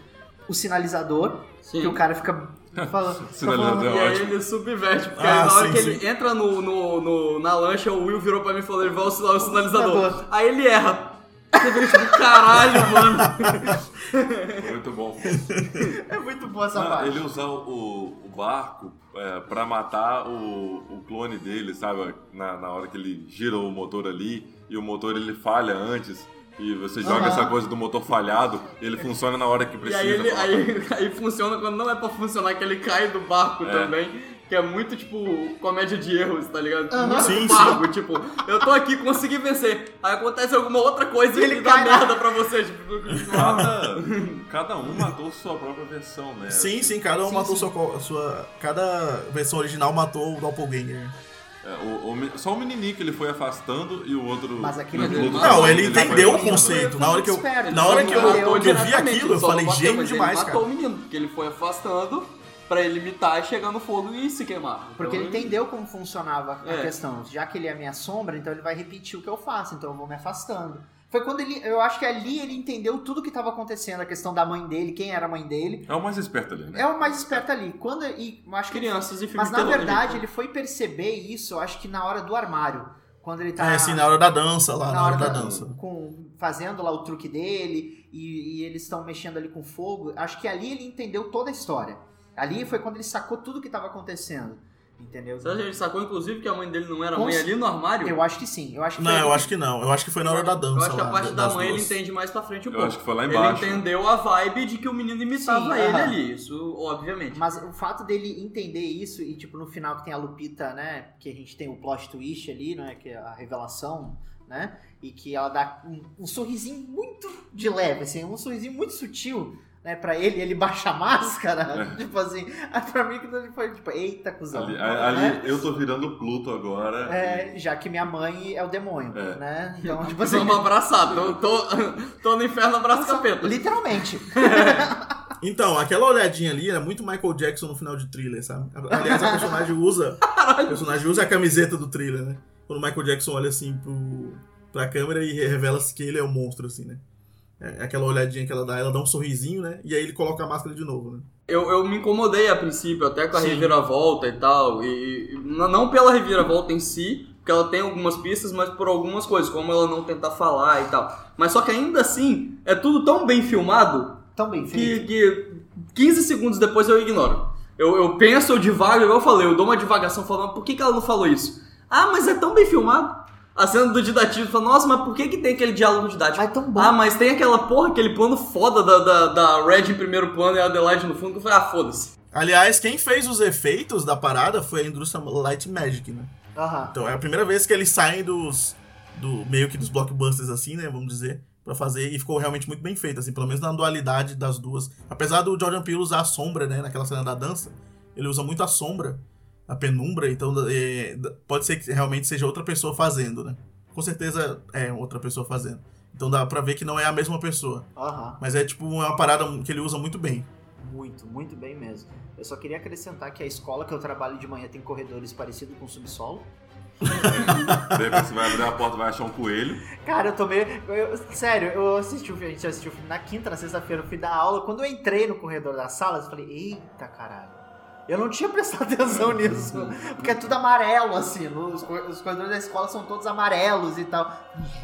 O sinalizador, Sim. que o cara fica falando. Sinalizador. E É aí ótimo. ele subverte, porque Ah, aí na hora sim, que sim. ele entra no, no, no- na lancha, o Will virou pra mim e falou, ele vai usar o sinalizador. Aí ele erra. Você vira tipo, caralho, mano. Muito bom. É muito boa essa Ah, parte. ele usar o, o barco é, pra matar o, o clone dele, sabe? Na, na hora que ele gira o motor ali e o motor ele falha antes. E você joga Aham. essa coisa do motor falhado, ele funciona na hora que E precisa. aí, ele, aí, aí funciona quando não é pra funcionar, que ele cai do barco É. também. Que é muito, tipo, comédia de erros, tá ligado? Aham. Muito Sim, vago, tipo, eu tô aqui, consegui vencer. Aí acontece alguma outra coisa e Ele dá merda pra você. Tipo, Cada, cada um matou sua própria versão, né? Sim, sim, cada um Sim, matou sim. Sua, sua. Cada versão original matou o Doppelganger. É, o- o só o menininho que ele foi afastando e o outro. Mas aquele- outro Não, ele foi entendeu o conceito. Na hora que eu, na hora ele que eu, que eu vi aquilo, eu ele falei, bateu, demais, ele matou cara. o menino, porque ele foi afastando pra ele imitar e chegar no fogo e se queimar. Porque Então, ele entendeu como funcionava a É. questão. Já que ele é a minha sombra, então ele vai repetir o que eu faço, então eu vou me afastando. Foi quando ele. Eu acho que ali ele entendeu tudo que estava acontecendo, a questão da mãe dele, quem era a mãe dele. É o mais esperto ali, né? É o mais esperto ali. Quando. E, acho que Crianças e filmes Mas na verdade ele foi perceber isso, eu acho que na hora do armário. Quando ele tá. É, assim, na hora da dança, lá, na, hora da, dança. Com, fazendo lá o truque dele e, e eles estão mexendo ali com fogo. Acho que ali ele entendeu toda a história. Ali foi quando ele sacou tudo que estava acontecendo. Entendeu? Você acha que ele sacou, inclusive, que a mãe dele não era Com mãe ali no armário? Eu acho que sim. Eu acho que Não, foi- eu acho que não. Eu acho que foi na hora da dança. Eu acho que a lá, parte da mãe ele duas. entende mais pra frente um Eu pouco. acho que foi lá embaixo. Ele entendeu a vibe de que o menino imitava Sim, ele aham. ali, isso obviamente. Mas o fato dele entender isso e, tipo, no final que tem a Lupita, né? Que a gente tem o plot twist ali, né? Que é a revelação, né? E que ela dá um, um sorrisinho muito de leve, assim, um sorrisinho muito sutil, né? Pra ele, ele baixa a máscara. Tipo assim, aí pra mim que ele foi, tipo, eita, cuzão. Ali, né? ali eu tô virando Pluto agora. É, já que minha mãe é o demônio, É. né? Então, tipo assim. Vamos abraçar, tô, tô, tô no inferno abraço capeta. Literalmente. Então, aquela olhadinha ali era muito Michael Jackson no final de thriller, sabe? Aliás, a personagem usa. A personagem usa a camiseta do thriller, né? Quando o Michael Jackson olha assim pro, pra câmera e revela que ele é o monstro, assim, né? É aquela olhadinha que ela dá, ela dá um sorrisinho, né? E aí ele coloca a máscara de novo, né? Eu, eu me incomodei a princípio, até com a Sim. reviravolta e tal. E, e não pela reviravolta em si, porque ela tem algumas pistas, mas por algumas coisas, como ela não tentar falar e tal. Mas só que ainda assim, é tudo tão bem filmado Tão bem que, que 15 segundos depois eu ignoro. Eu, eu penso, eu divago, igual eu falei, eu dou uma divagação falando, por que, que ela não falou isso? Ah, mas é tão bem filmado. A cena do Didativo fala, nossa, mas por que, que tem aquele diálogo didático? Mas tão bom. Ah, mas tem aquela porra, aquele plano foda da, da, da Red em primeiro plano e a Adelaide no fundo, que eu falei, ah, foda-se. Aliás, quem fez os efeitos da parada foi a indústria Light Magic, né? Aham. Então é a primeira vez que eles saem dos. Do, meio que dos blockbusters, assim, né? Vamos dizer. Pra fazer. E ficou realmente muito bem feito, assim, pelo menos na dualidade das duas. Apesar do Jordan Peele usar a sombra, né? Naquela cena da dança. Ele usa muito a sombra, a penumbra, então é, pode ser que realmente seja outra pessoa fazendo, né? Com certeza é outra pessoa fazendo. Então dá pra ver que não é a mesma pessoa. Aham. Mas é tipo uma parada que ele usa muito bem. Muito, muito bem mesmo. Eu só queria acrescentar que a escola que eu trabalho de manhã tem corredores parecidos com subsolo. De repente você vai abrir a porta e vai achar um coelho. Cara, eu tomei. eu- sério, eu assisti o filme, a gente assistiu o filme na quinta, na sexta-feira, eu fui dar aula. Quando eu entrei no corredor das salas, eu falei, eita caralho. Eu não tinha prestado atenção nisso. Porque é tudo amarelo, assim. Os, os corredores da escola são todos amarelos e tal.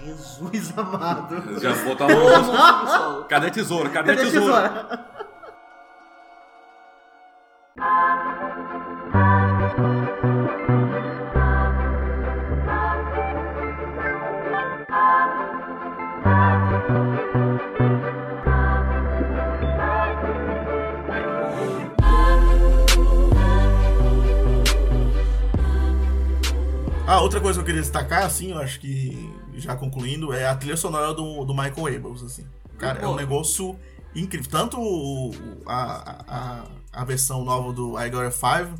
Jesus amado. Já botar uma Cadê a tesoura? Cadê a Cadê tesoura? Outra coisa que eu queria destacar, assim, eu acho que já concluindo, é a trilha sonora do, do Michael Abels, assim. Cara, é um negócio incrível. Tanto o- o- a, a, a versão nova do I Got a Five,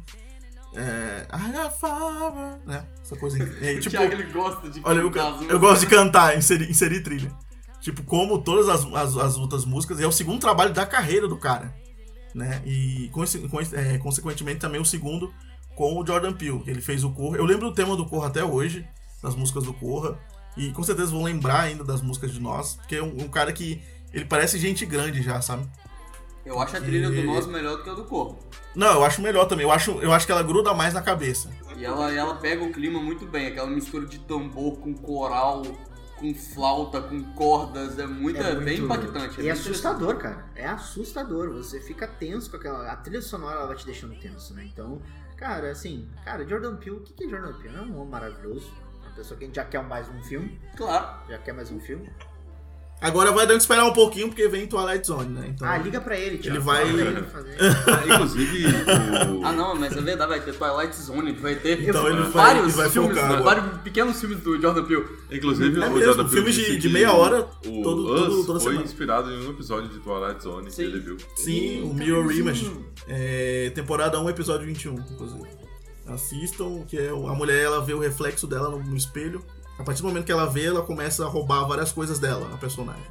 é, I Got a Five, né? Essa coisa incrível. É, O tipo, Thiago, ele gosta de Olha, eu, cantar as eu músicas. gosto de cantar, inserir, inserir trilha. Tipo, como todas as, as, as outras músicas, é o segundo trabalho da carreira do cara. Né? E conse- é, consequentemente também o segundo com o Jordan Peele, que ele fez o Corra. Eu lembro do tema do Corra até hoje, das músicas do Corra. E com certeza vou lembrar ainda das músicas de nós, porque é um, um cara que ele parece gente grande já, sabe? Eu acho a trilha do Nós melhor do que a do Corpo. Não, eu acho melhor também. Eu acho, eu acho que ela gruda mais na cabeça. E ela, ela pega o clima muito bem, aquela mistura de tambor com coral, com flauta, com cordas, é muito, é bem muito- impactante. E é bem assustador, cara. É assustador. Você fica tenso com aquela. A trilha sonora ela vai te deixando tenso, né? Então, cara, assim, cara, Jordan Peele, o que que é Jordan Peele? É um homem maravilhoso. Uma pessoa que a gente já quer mais um filme. Claro. Já quer mais um filme. Agora vai dando que esperar um pouquinho, porque vem Twilight Zone, né? Então, Ah, liga pra ele, Thiago. Ele vai- ele fazer. Inclusive, o... Ah não, mas é verdade, vai ter Twilight Zone, vai ter Então ele vai- vários ele vai filmes, focar agora. vários pequenos filmes do Jordan Peele. Inclusive, É o mesmo, Jordan Peele filmes de- de meia hora, o todo- Us todo- toda foi semana. inspirado em um episódio de Twilight Zone Sim. que ele viu. Sim, o Mirror Image. É, temporada 1, episódio 21, inclusive. Assistam, que é a mulher ela vê o reflexo dela no, no espelho. A partir do momento que ela vê, ela começa a roubar várias coisas dela, a personagem.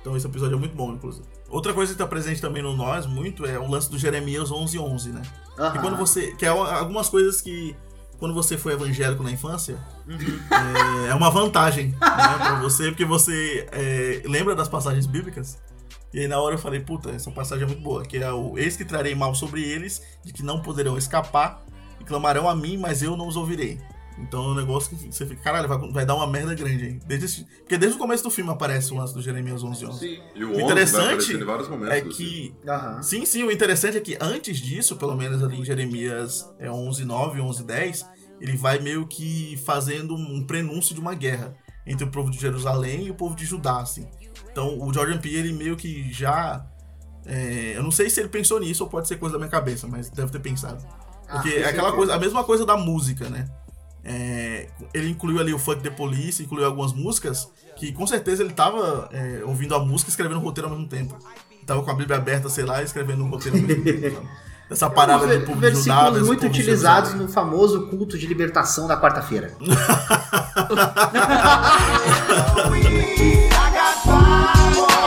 Então esse episódio é muito bom, inclusive. Outra coisa que tá presente também no Nós, muito, é o lance do Jeremias 1111, né? Aham. Que quando você. Que é uma- algumas coisas que. Quando você foi evangélico na infância, é, é uma vantagem né, pra você, porque você é, lembra das passagens bíblicas. E aí na hora eu falei, puta, essa passagem é muito boa, que é o eis que trarei mal sobre eles, de que não poderão escapar, e clamarão a mim, mas eu não os ouvirei. Então é um negócio que você fica, caralho, vai, vai dar uma merda grande, hein? Desde esse- porque desde o começo do filme aparece o lance do Jeremias 11 11. Sim. E o, O 11 vai interessante é filme. que Aham. Sim, sim, o interessante é que antes disso, pelo menos ali em Jeremias é 11:9, 11:10, ele vai meio que fazendo um prenúncio de uma guerra entre o povo de Jerusalém e o povo de Judá, assim. Então, o Jordan Peele ele meio que já é, eu não sei se ele pensou nisso ou pode ser coisa da minha cabeça, mas deve ter pensado. Ah, Porque com é aquela certeza. coisa, a mesma coisa da música, né? É, ele incluiu ali o Funk the Police, incluiu algumas músicas que com certeza ele tava é, ouvindo a música e escrevendo o roteiro ao mesmo tempo. Tava com a Bíblia aberta, sei lá, e escrevendo um roteiro ao mesmo tempo. sabe? Dessa parada do povo de Judá. Versículos desse muito povo utilizados no famoso culto de libertação da quarta-feira.